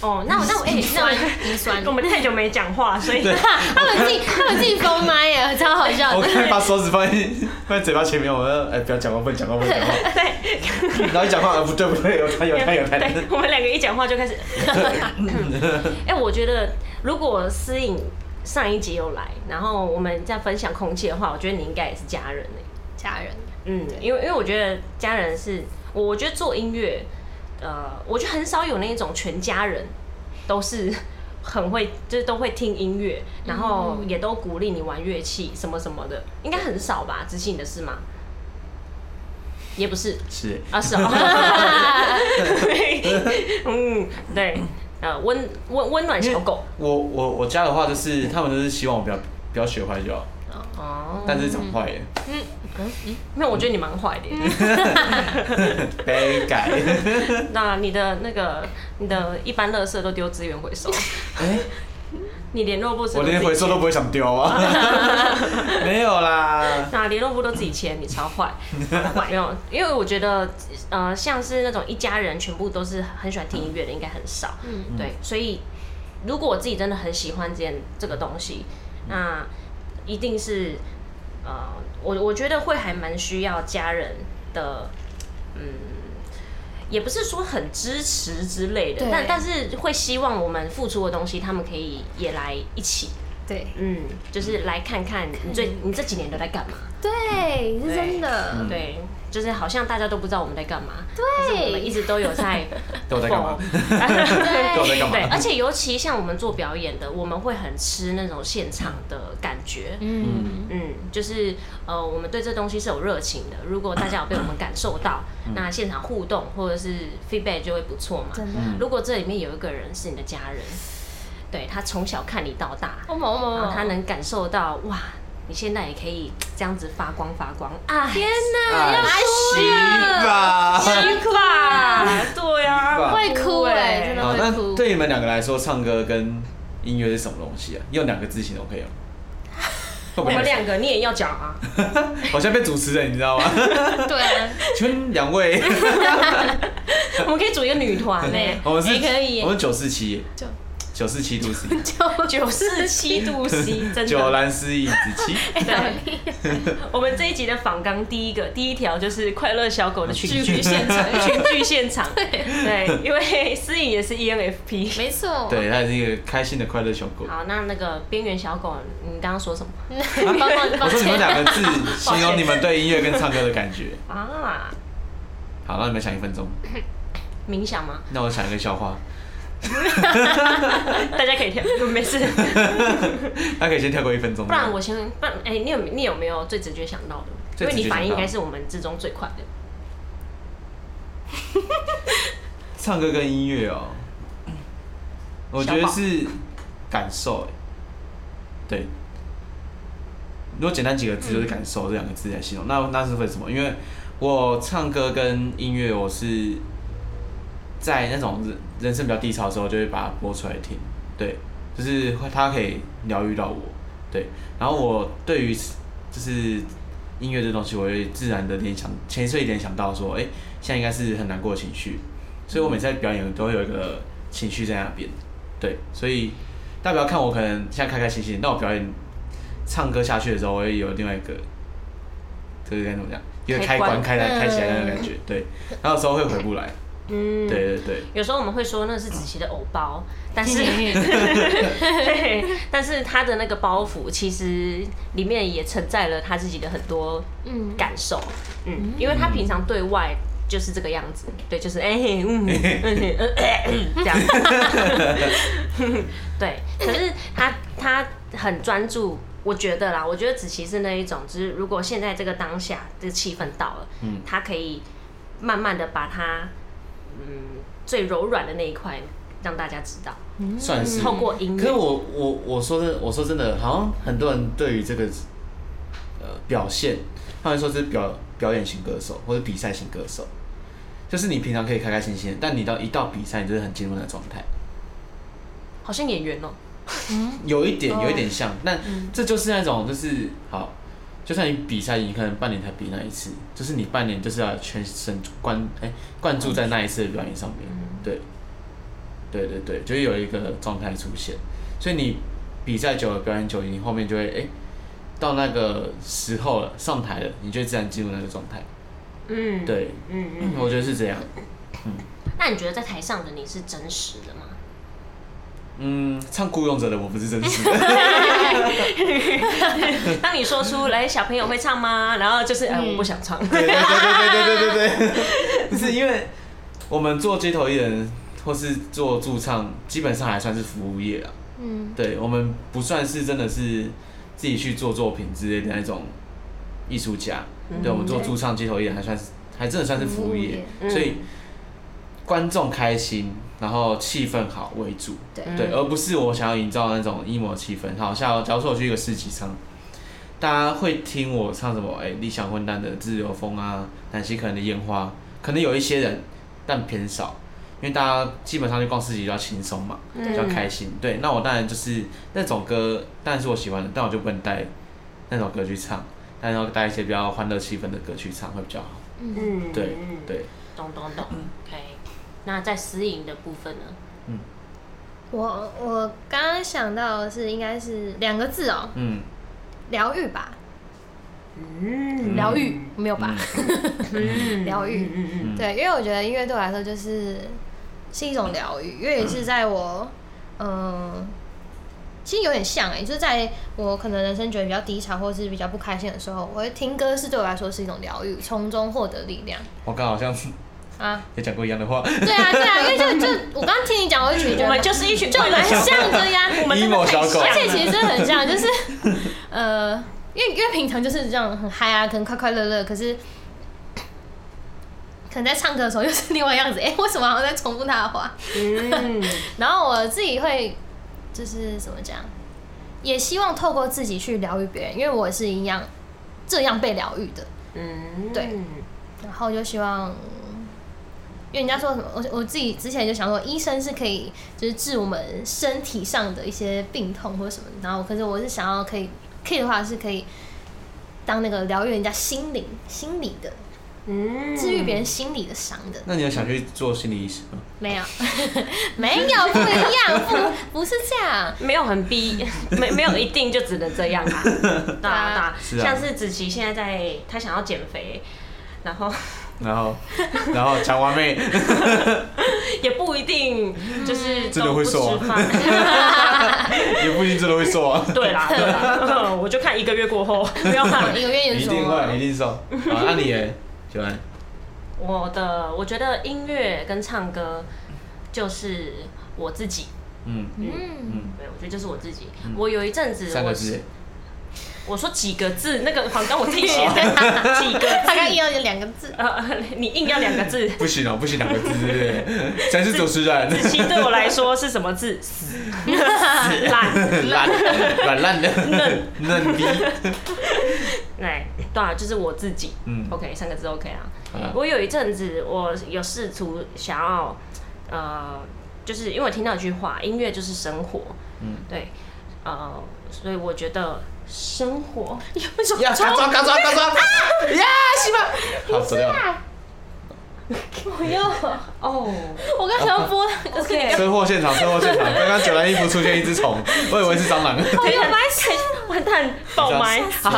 哦，那我那我哎、那我鼻酸我们太久没讲话，所以 [laughs] 他们自己他们自己封麦耶，超好笑的。我刚才 [laughs] 把手指放在放在嘴巴前面，我说哎不要讲话，不能讲话，不能讲话。[laughs] 对然后一讲话，呃不对不对，有痰有痰有痰。对，我们两个一讲话就开始。哎、我觉得如果思颖上一集有来，然后我们在分享空气的话，我觉得你应该也是家人哎、家人，嗯，因为因为我觉得家人是，我我觉得做音乐，呃，我觉得很少有那种全家人都是 [laughs] 很会，就是都会听音乐，然后也都鼓励你玩乐器什么什么的，应该很少吧？执行你的事吗？也不是。是。啊，是哦，[laughs] [laughs] 嗯，对，呃，温温温暖小狗。我我我家的话就是他们都是希望我不要不要学坏就好，哦，但是长坏耶，嗯嗯没有，我觉得你蛮坏的耶。[laughs] 悲改。[laughs] 那你的那个你的一般垃圾都丢资源回收，哎，你联络部是我连回收都不会想丢啊。[laughs] 没有啦，那联络部都自己签，你超坏，没有，因为我觉得呃，像是那种一家人全部都是很喜欢听音乐的，应该很少，嗯。对，所以如果我自己真的很喜欢这件这个东西，那一定是呃，我我觉得会还蛮需要家人的，嗯。也不是说很支持之类的，但但是会希望我们付出的东西，他们可以也来一起，对嗯，就是来看看你最你这几年都在干嘛。对，是真的。对，就是好像大家都不知道我们在干嘛，对我们一直都有在 [laughs] 都在干嘛？对都在干嘛对，而且尤其像我们做表演的，我们会很吃那种现场的感觉。嗯，嗯，就是呃，我们对这东西是有热情的。如果大家有被我们感受到，那现场互动或者是 feedback 就会不错嘛。真的。如果这里面有一个人是你的家人，对他从小看你到大，哦他能感受到哇，你现在也可以这样子发光发光啊！天哪，要啊哭行了，吧。行吧，对呀、会哭哎，真的好，那会哭。对你们两个来说，唱歌跟音乐是什么东西啊？用两个字形容可以吗？我们两个你也要讲啊，[laughs] 好像被主持人，你知道吗？[laughs] 对啊，请问两位，[laughs] 我们可以组一个女团呢，我们是，也可以我们九四七，就九四七度 C，[laughs] 九四七度 C，[laughs] 真九的。蓝思义子七，[laughs] 对，我们这一集的访纲第一个第一条就是快乐小狗的群群聚聚现场群聚现场。对，因为思颖也是 E ENFP。没错。对，它是一个开心的快乐小狗。好，那那个边缘小狗，你刚刚说什么我说你们两个字形容你们对音乐跟唱歌的感觉。啊？好，那你们想一分钟，冥想吗？那我想一个笑话，[laughs] 大家可以跳，没事。[laughs] 那可以先跳过一分钟。不然我先，不然哎、你有你有没有最直觉想到的？因为你反应应该是我们之中最快的。唱歌跟音乐哦，我觉得是感受，哎，对。如果简单几个字就是感受这两个字来形容，那那是为什么？因为我唱歌跟音乐，我是在那种人人生比较低潮的时候，就会把它播出来听，对，就是会它可以疗愈到我，对。然后我对于就是音乐这东西，我会自然的联想，潜意识一点想到说，哎、现在应该是很难过的情绪，所以我每次在表演都会有一个情绪在那边，对，所以大家不要看我可能现在开开心心，但我表演唱歌下去的时候，我会有另外一个，这个该怎么讲？一个开开关。关开开起来那个感觉，对，然后有时候会回不来，嗯，对对对，有时候我们会说那是子琪的偶包，但是，[laughs] [laughs] 对，但是他的那个包袱其实里面也承载了他自己的很多嗯，感受，嗯，因为他平常对外就是这个样子，对，就是 [laughs] 哎、嗯，嗯嗯嗯这样，对，可是他他很专注。我觉得啦，我觉得子琪是那一种，就是如果现在这个当下这个气氛到了，嗯。他可以慢慢的把他嗯最柔软的那一块让大家知道，算是。透过音乐，可是我我我说真的，我说真的，好像很多人对于这个呃表现，他们说是表表演型歌手或者比赛型歌手，就是你平常可以开开心心，但你到一到比赛，你就是很进入那个状态。好像演员哦、有一点，哦有一点像，但这就是那种，就是好，就算你比赛，你可能半年才比那一次，就是你半年就是要全神关哎、灌注在那一次的表演上面，对，对对对，就会有一个状态出现，所以你比赛久了，表演久了，你后面就会哎、到那个时候了，上台了，你就会自然进入那个状态，嗯，，对，嗯嗯。我觉得是这样，嗯。那你觉得在台上的你是真实的吗？嗯，唱雇佣者的我不是真实的。[laughs] 当你说出来，小朋友会唱吗？然后就是，哎，嗯我不想唱。对对对对对对对对，[laughs] 不是因为我们做街头艺人或是做驻唱，基本上还算是服务业啊。嗯，对我们不算是真的是自己去做作品之类的那种艺术家。对我们做驻唱街头艺人还算是还真的算是服务业，嗯所以观众开心，然后气氛好为主。对对，而不是我想要营造那种 emo 气氛。好像假如说我去一个市集唱，大家会听我唱什么？哎、理想混蛋的自由风啊，南希可能的烟花，可能有一些人，但偏少，因为大家基本上去逛市集比较轻松嘛，嗯比较开心。对，那我当然就是那种歌，当然是我喜欢的，但我就不能带那首歌去唱，但要带一些比较欢乐气氛的歌去唱会比较好。嗯，对嗯，对，懂懂懂。OK，那在私营的部分呢？嗯。我我刚刚想到的是应该是两个字哦，嗯，疗愈吧，嗯。疗愈没有吧？嗯。[laughs] 疗愈。嗯嗯嗯对，因为我觉得音乐对我来说就是是一种疗愈，因为也是在我嗯、其实有点像哎、就是在我可能人生觉得比较低潮或是比较不开心的时候，我会听歌是对我来说是一种疗愈，从中获得力量。我刚好像是啊。也讲过一样的话对啊，对啊，因为就就我刚刚听你讲，我就觉得我们就是一群就蛮像的呀。[laughs] 我们真的 emo 太小狗像而且其实真的很像，就是呃，因为因为平常就是这样很嗨啊，可能快快乐乐，可是 [coughs] 可能在唱歌的时候又是另外样子。哎、为什么好像在重复他的话？嗯，[laughs] 然后我自己会就是怎么讲，也希望透过自己去疗愈别人，因为我也是一样这样被疗愈的。嗯，对然后就希望，因为人家说什么，我我自己之前就想说，医生是可以就是治我们身体上的一些病痛或者什么，然后可是我是想要可以可以的话是可以当那个疗愈人家心灵心理的，嗯，治愈别人心理的伤的。那你有想去做心理医师吗？没有，没有不一样，不 [laughs] 不是这样。没有很逼，[laughs] 没没有一定就只能这样啊。[laughs] 对啊对啊，是啊像是子琪现在在，他想要减肥，然后然后，然后强完妹，[laughs] 也不一定就是真的会瘦啊。[laughs] 也不一定真的会瘦啊。[laughs] 对啦对啦，我就看一个月过后，不要看一个月也说一定会，一定瘦。好，那你耶，喜欢，我的，我觉得音乐跟唱歌就是我自己。嗯嗯，嗯，对，我觉得就是我自己。我有一阵子，我三个字耶，我说几个字，那个好像我自己写的 [laughs] 几个字。大概要有两个字。呃，[laughs] 你硬要两个字，不行哦，不行两个字，对不对？才是主持人，子琪对我来说是什么字？死烂。烂软烂的嫩嫩逼。对，对啊，就是我自己。嗯 OK，三个字 OK 啊。啊我有一阵子，我有试图想要，呃，就是因为我听到一句话，音乐就是生活。嗯，对，呃，所以我觉得生活。为什么呀，嘎抓嘎抓嘎抓！呀，西吧。好，走掉。我又哦，我刚想要播 OK 车祸现场，车祸现场，[laughs] 刚刚九兰衣服出现一只虫，我以为是蟑螂。等一下，完蛋，爆麦。好。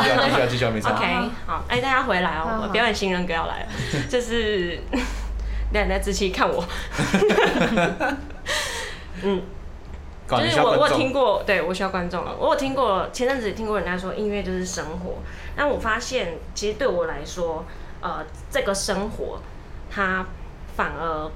继续啊，继续。OK，好，哎，大家回来哦，表演新人格要来了，[laughs] 就是，等下仔细看我，[laughs] 嗯，就是我我有。听过，对我需要观众了。我有听过，前阵子听过人家说音乐就是生活，但我发现其实对我来说，呃，这个生活它反而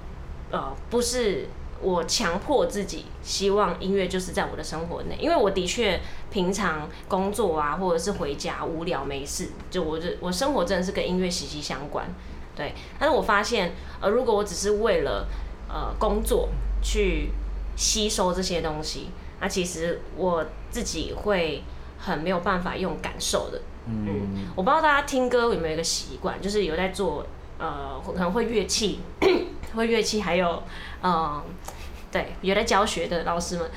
呃不是我强迫自己希望音乐就是在我的生活内，因为我的确平常工作啊，或者是回家无聊没事，就我这我生活真的是跟音乐息息相关。对，但是我发现，呃，如果我只是为了呃工作去吸收这些东西，那其实我自己会很没有办法用感受的。嗯，我不知道大家听歌有没有一个习惯，就是有在做呃，可能会乐器，[clears throat] 会乐器，还有呃，对，有在教学的老师们，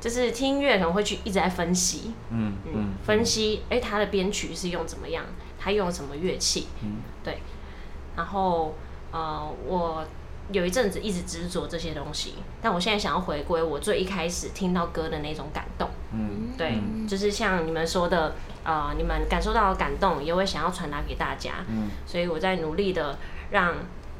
就是听音乐可能会去一直在分析，嗯嗯嗯，，分析，哎、他的编曲是用怎么样，他用什么乐器，嗯。对，然后呃，我有一阵子一直执着这些东西，但我现在想要回归我最一开始听到歌的那种感动，嗯。对，嗯。就是像你们说的，呃，你们感受到的感动，也会想要传达给大家，嗯。所以我在努力的让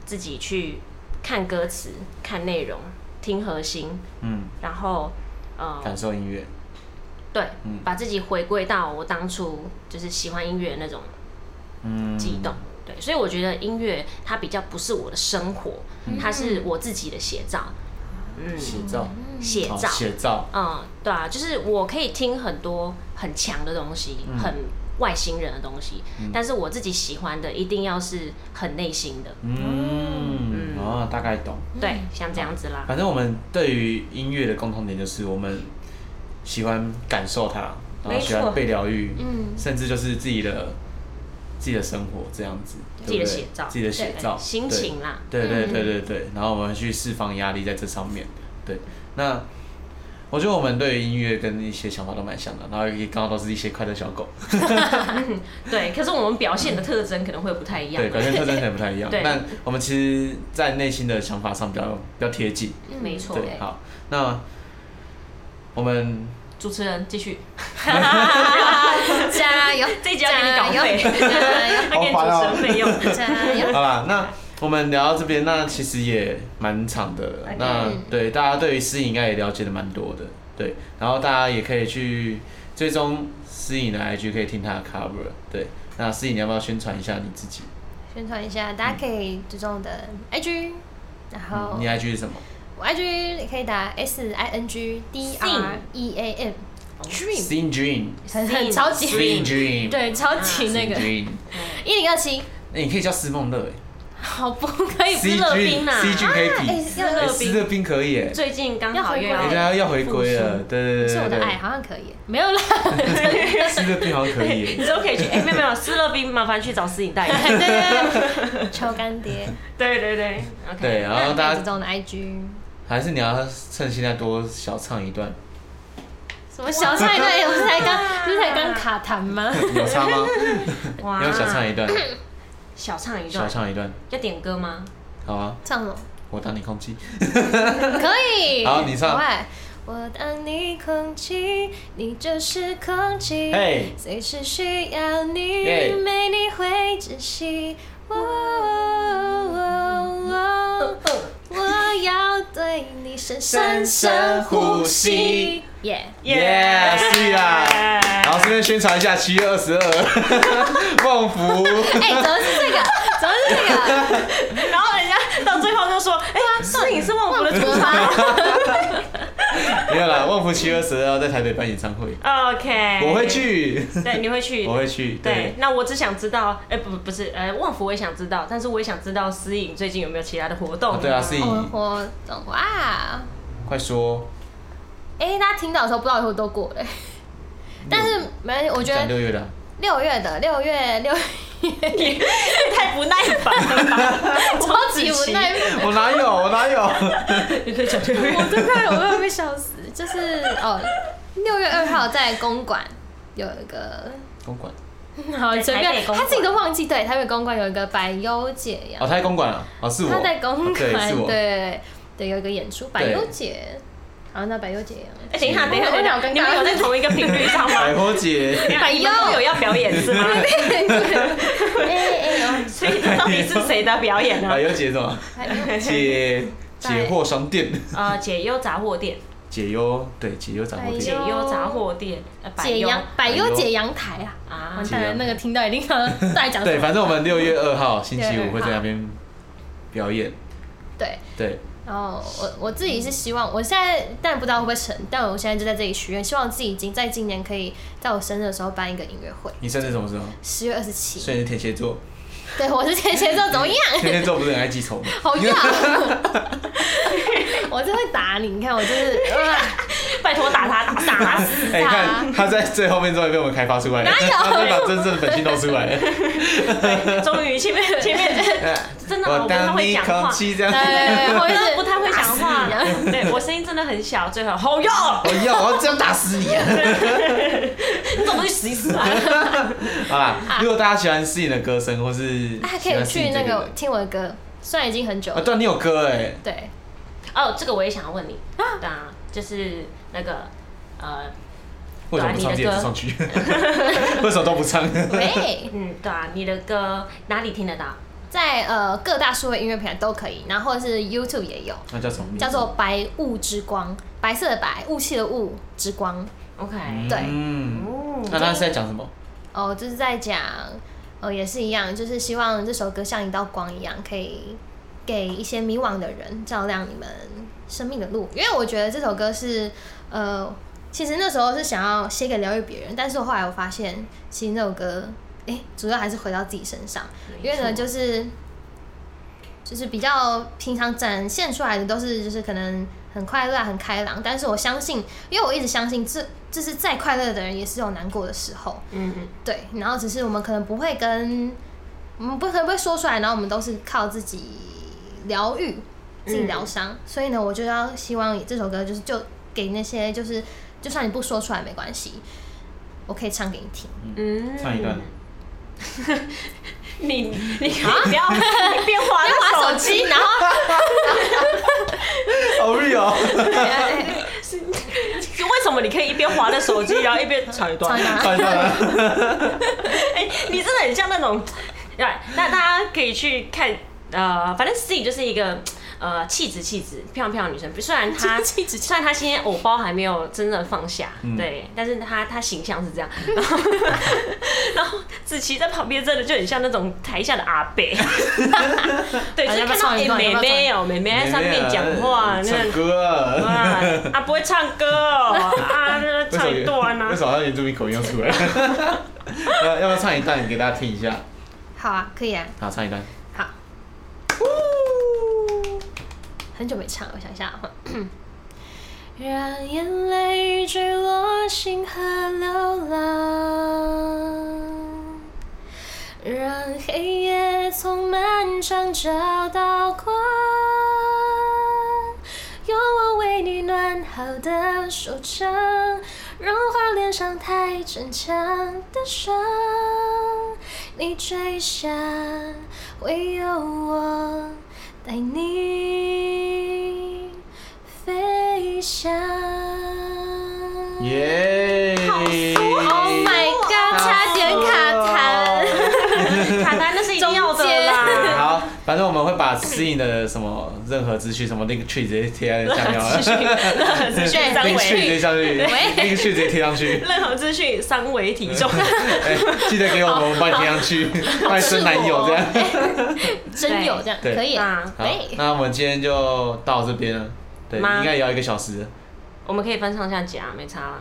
自己去看歌词、看内容、听核心，嗯，然后呃，感受音乐，对，嗯。把自己回归到我当初就是喜欢音乐的那种嗯，悸动。对，所以我觉得音乐它比较不是我的生活，它是我自己的写照。嗯，写照，好写照。写照，嗯，对啊，就是我可以听很多很强的东西，嗯很外星人的东西，但是我自己喜欢的一定要是很内心的。嗯，哦，大概懂。对，像这样子啦。反正我们对于音乐的共同点就是我们喜欢感受它，然后喜欢被疗愈，嗯甚至就是自己的自己的生活这样子，自己的写照自己的写照，心情啦。对对对嗯对对，然后我们去释放压力在这上面。对，那我觉得我们对于音乐跟一些想法都蛮像的，然后也刚好都是一些快乐小狗，[laughs] [laughs] 对，可是我们表现的特征可能会不太一样对，。表现特征可能不太一样。[laughs] 对但我们其实，在内心的想法上比较比较贴近。嗯没错。对，好，那我们主持人继续，[laughs] 加油！这一集要给你稿费，加油！他给你主持人费用。加油！好啦，那我们聊到这边，那其实也蛮长的了。那对大家对于诗颖应该也了解的蛮多的，对，然后大家也可以去追踪诗颖的 IG，可以听她的 cover。对，那诗颖你要不要宣传一下你自己？宣传一下，大家可以追踪我的 IG，然后嗯你 IG 是什么？我 IG 你可以打 S I N G D R E A M Dream，Sing Dream。很很超级。Sing Dream。对，超级那个。Sing Dream。一零二七，那你可以叫施梦乐哎好不可以，C 乐 Dream 冰啊。C Dream 可以比。哎斯要哎，乐冰。斯乐冰可以哎，最近刚好又要回归。人家要回归了，对对对对对。是我的爱，好像可以，没有啦，对，[laughs] 斯乐冰好像可以。[laughs] 你耶。之后可以去，哎，没有没有，斯乐冰麻烦去找思颖代言。对对对，[laughs] 抽干爹，对对对，OK。对，然后大家追踪我的 IG，还是你要趁现在多小唱一段，什么小菜段，我是才刚，不是才刚卡痰吗？有唱吗？哇你要小唱一段，小唱一段小，唱一段，要点歌吗？好啊，唱什么？我当你空气。可以。[laughs] 好你唱我当你空气，你就是空气嘿随时需要你耶没你会窒息。深深深呼吸。耶！耶，是啊。然后顺便宣传一下，七月二十二，[laughs] 梦福。哎，怎么是这个？怎么是这个？[laughs] 然后人家到最后就说，哎，思颖是旺福的主唱。[laughs] 没有啦，旺福七月二十二要在台北办演唱会，[laughs] OK，我会。去，对，你会去。我会去。对对，，那我只想知道，哎、不不是，呃，旺福我也想知道，但是我也想知道思颖最近有没有其他的活动、哦对啊思颖我活动啊！快说，哎，大家听到的时候不知道会都过了，但是没关系，我觉得六月的啊，六月的六月六月。太不耐烦了吧，[laughs] 超级无奈，我哪有，我哪有？[laughs] 你可以讲我真的我会被笑死。就是哦，六月二号在公馆有一个，公馆，好在随便，台北他自己都忘记，对，台北公馆有一个百优解哦，阳，他在公馆啊，哦是我，他在公哦对馆是，我，对对，有一个演出，百优解，好，那百优解阳，哎、等一下，等一下，等一下，我好尴尬你们有在同一个频率上吗？百优姐，百优有要表演是吗？[laughs] 哎哎，所以到底是谁的表演呢？百？优姐什么？百优解解惑商店，啊，解忧杂货店，解忧对解忧杂货解店，忧杂货店，解阳，百百优优解阳台啊，啊。完，蛋了，那个听到一定要在讲什对，反正我们六月二号星期五会在那边表演，对。对，然后我我自己是希望，我现在但不知道会不会成，但我现在就在这里许愿，希望自己已经在今年可以在我生日的时候办一个音乐会，你生日什么时候？十月二十七。所以你是天蝎座，对，我是天蝎座，怎么样？天蝎座不是很爱记仇吗？好样！[laughs] [laughs] [laughs] 我真会打你，你看我就是，[laughs] 拜托打他，打死哎、你！看他在最后面终于被我们开发出来了，哪有他把真正的本性露出来了。对，终于前面前面真的 [laughs] 我不太当你会讲话，空气这样，对，或者是真的不太会讲话。对我声音真的很小，最后好哟，我要我要这样打死你、啊！你怎么去死一死啊？[laughs] 好啦，如果大家喜欢思颖的歌声，或是还可以去那个听我的歌，虽然已经很久啊，了，对啊，你有歌哎，对，哦，这个我也想要问你，对啊，就是那个呃，为什么不唱自己的歌上去？[laughs] 为什么都不唱？[laughs] 喂，嗯，对啊，你的歌哪里听得到？在呃各大数位音乐平台都可以，然后是 YouTube 也有，那叫什么名字？叫做白雾之光，白色的白，雾气的雾之光。OK，对嗯，哦，那他是在讲什么？哦，就是在讲，呃，也是一样，就是希望这首歌像一道光一样，可以给一些迷惘的人照亮你们生命的路。因为我觉得这首歌是，呃，其实那时候是想要写给疗愈别人，但是我后来我发现，其实那首歌，哎、主要还是回到自己身上，因为呢，就是就是比较平常展现出来的都是就是可能很快乐、啊、很开朗，但是我相信，因为我一直相信这，就是再快乐的人也是有难过的时候。嗯嗯，对，然后只是我们可能不会跟，我们不可能不会说出来，然后我们都是靠自己疗愈、自己疗伤，所以呢，我就要希望这首歌就是就给那些就是，就算你不说出来没关系，我可以唱给你听。嗯。唱一段。[laughs] 你你可以 [laughs] 不要一边滑 [laughs] 边滑手机，然后好 real，为什么你可以一边滑着手机，然后一边唱一段？你真的很像那种，对，那大家可以去看，呃，反正 C 就是一个。呃，气质气质，漂亮漂亮女生。虽然她 [laughs] 气质虽然她今天偶包还没有真的放下，嗯对，但是她她形象是这样。然后 [laughs] 然后子琪在旁边真的就很像那种台下的阿伯，[laughs] 对，就是看到哎唱一段妹妹哦，妹妹在上面讲话，那唱歌啊！啊啊不会唱歌哦，啊唱一段啊为，什么好像原住民口音又出来了？要要不要唱一段给大家听一下？好啊，可以啊，好，唱一段。呜。很久没唱了，我想一下啊。让眼泪坠落星河流浪，让黑夜从漫长找到光，你暖好的手掌，融化脸上太逞强的伤。你坠下，会有我带你飞翔。耶！Oh my god！差点卡痰。[laughs] 卡痰那是一定要的反正我们会把适应的什么任何资讯，什么 link tree 直接贴在下面 [laughs] 资讯，任何资讯三，link tree 直上去，link tree 直接贴上去。任何资讯三维体重。[laughs] 哎，记得给我们，我们帮你贴上去，帮你生男友这样。[laughs] 真有这样对可以啊好可以，。那我们今天就到这边了。对，吗应该也要一个小时了。我们可以分上下集啊，没差啦。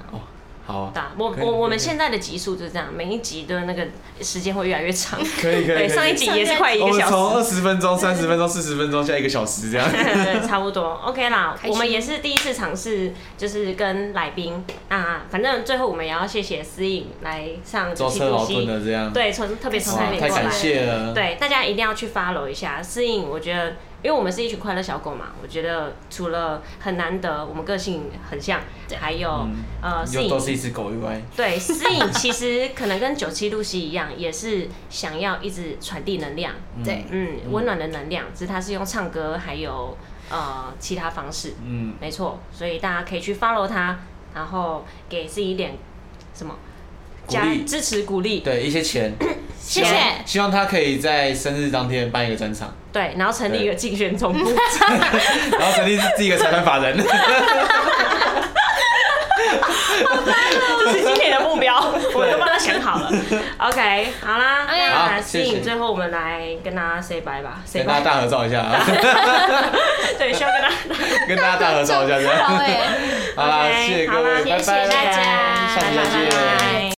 好我我我们现在的集数就是这样，每一集的那个时间会越来越长。[laughs] 可以可以对，上一集也是快一个小时。从二十分钟、三十分钟、四十分钟，现在一个小时这样。[laughs] 对，差不多，OK 啦。我们也是第一次尝试，就是跟来宾啊，反正最后我们也要谢谢思颖来上舟主车劳顿期度西，的这样。对，从特别从哇台，北过来太感。谢了。对，大家一定要去 follow 一下思颖。我觉得，因为我们是一群快乐小狗嘛，我觉得除了很难得，我们个性很像，还有、嗯呃，思颖又都是一只狗以外，对，[laughs] 思颖其实可能跟九七露西一样，也是想要一直传递能量，对，嗯，温暖的能量，只是他是用唱歌还有呃其他方式，嗯，没错，所以大家可以去 follow 他，然后给自己一点什么加鼓励。支持鼓励，对，一些钱，[coughs] 谢谢。希望他可以在生日当天办一个专场，对，然后成立一个竞选总部，[laughs] 然后成立自己一个财团法人。这是今年的目标，我都帮他想好了。OK，好啦，OK。那好谢谢。思颖最后我们来跟大家 say bye 吧，say 跟大家 bye，大合照一下。啊，对，需要跟大家。跟大家大合照一下。[laughs] 这样。[laughs] 好啦，OK，谢谢各位，拜拜，谢谢大家下期再见。拜拜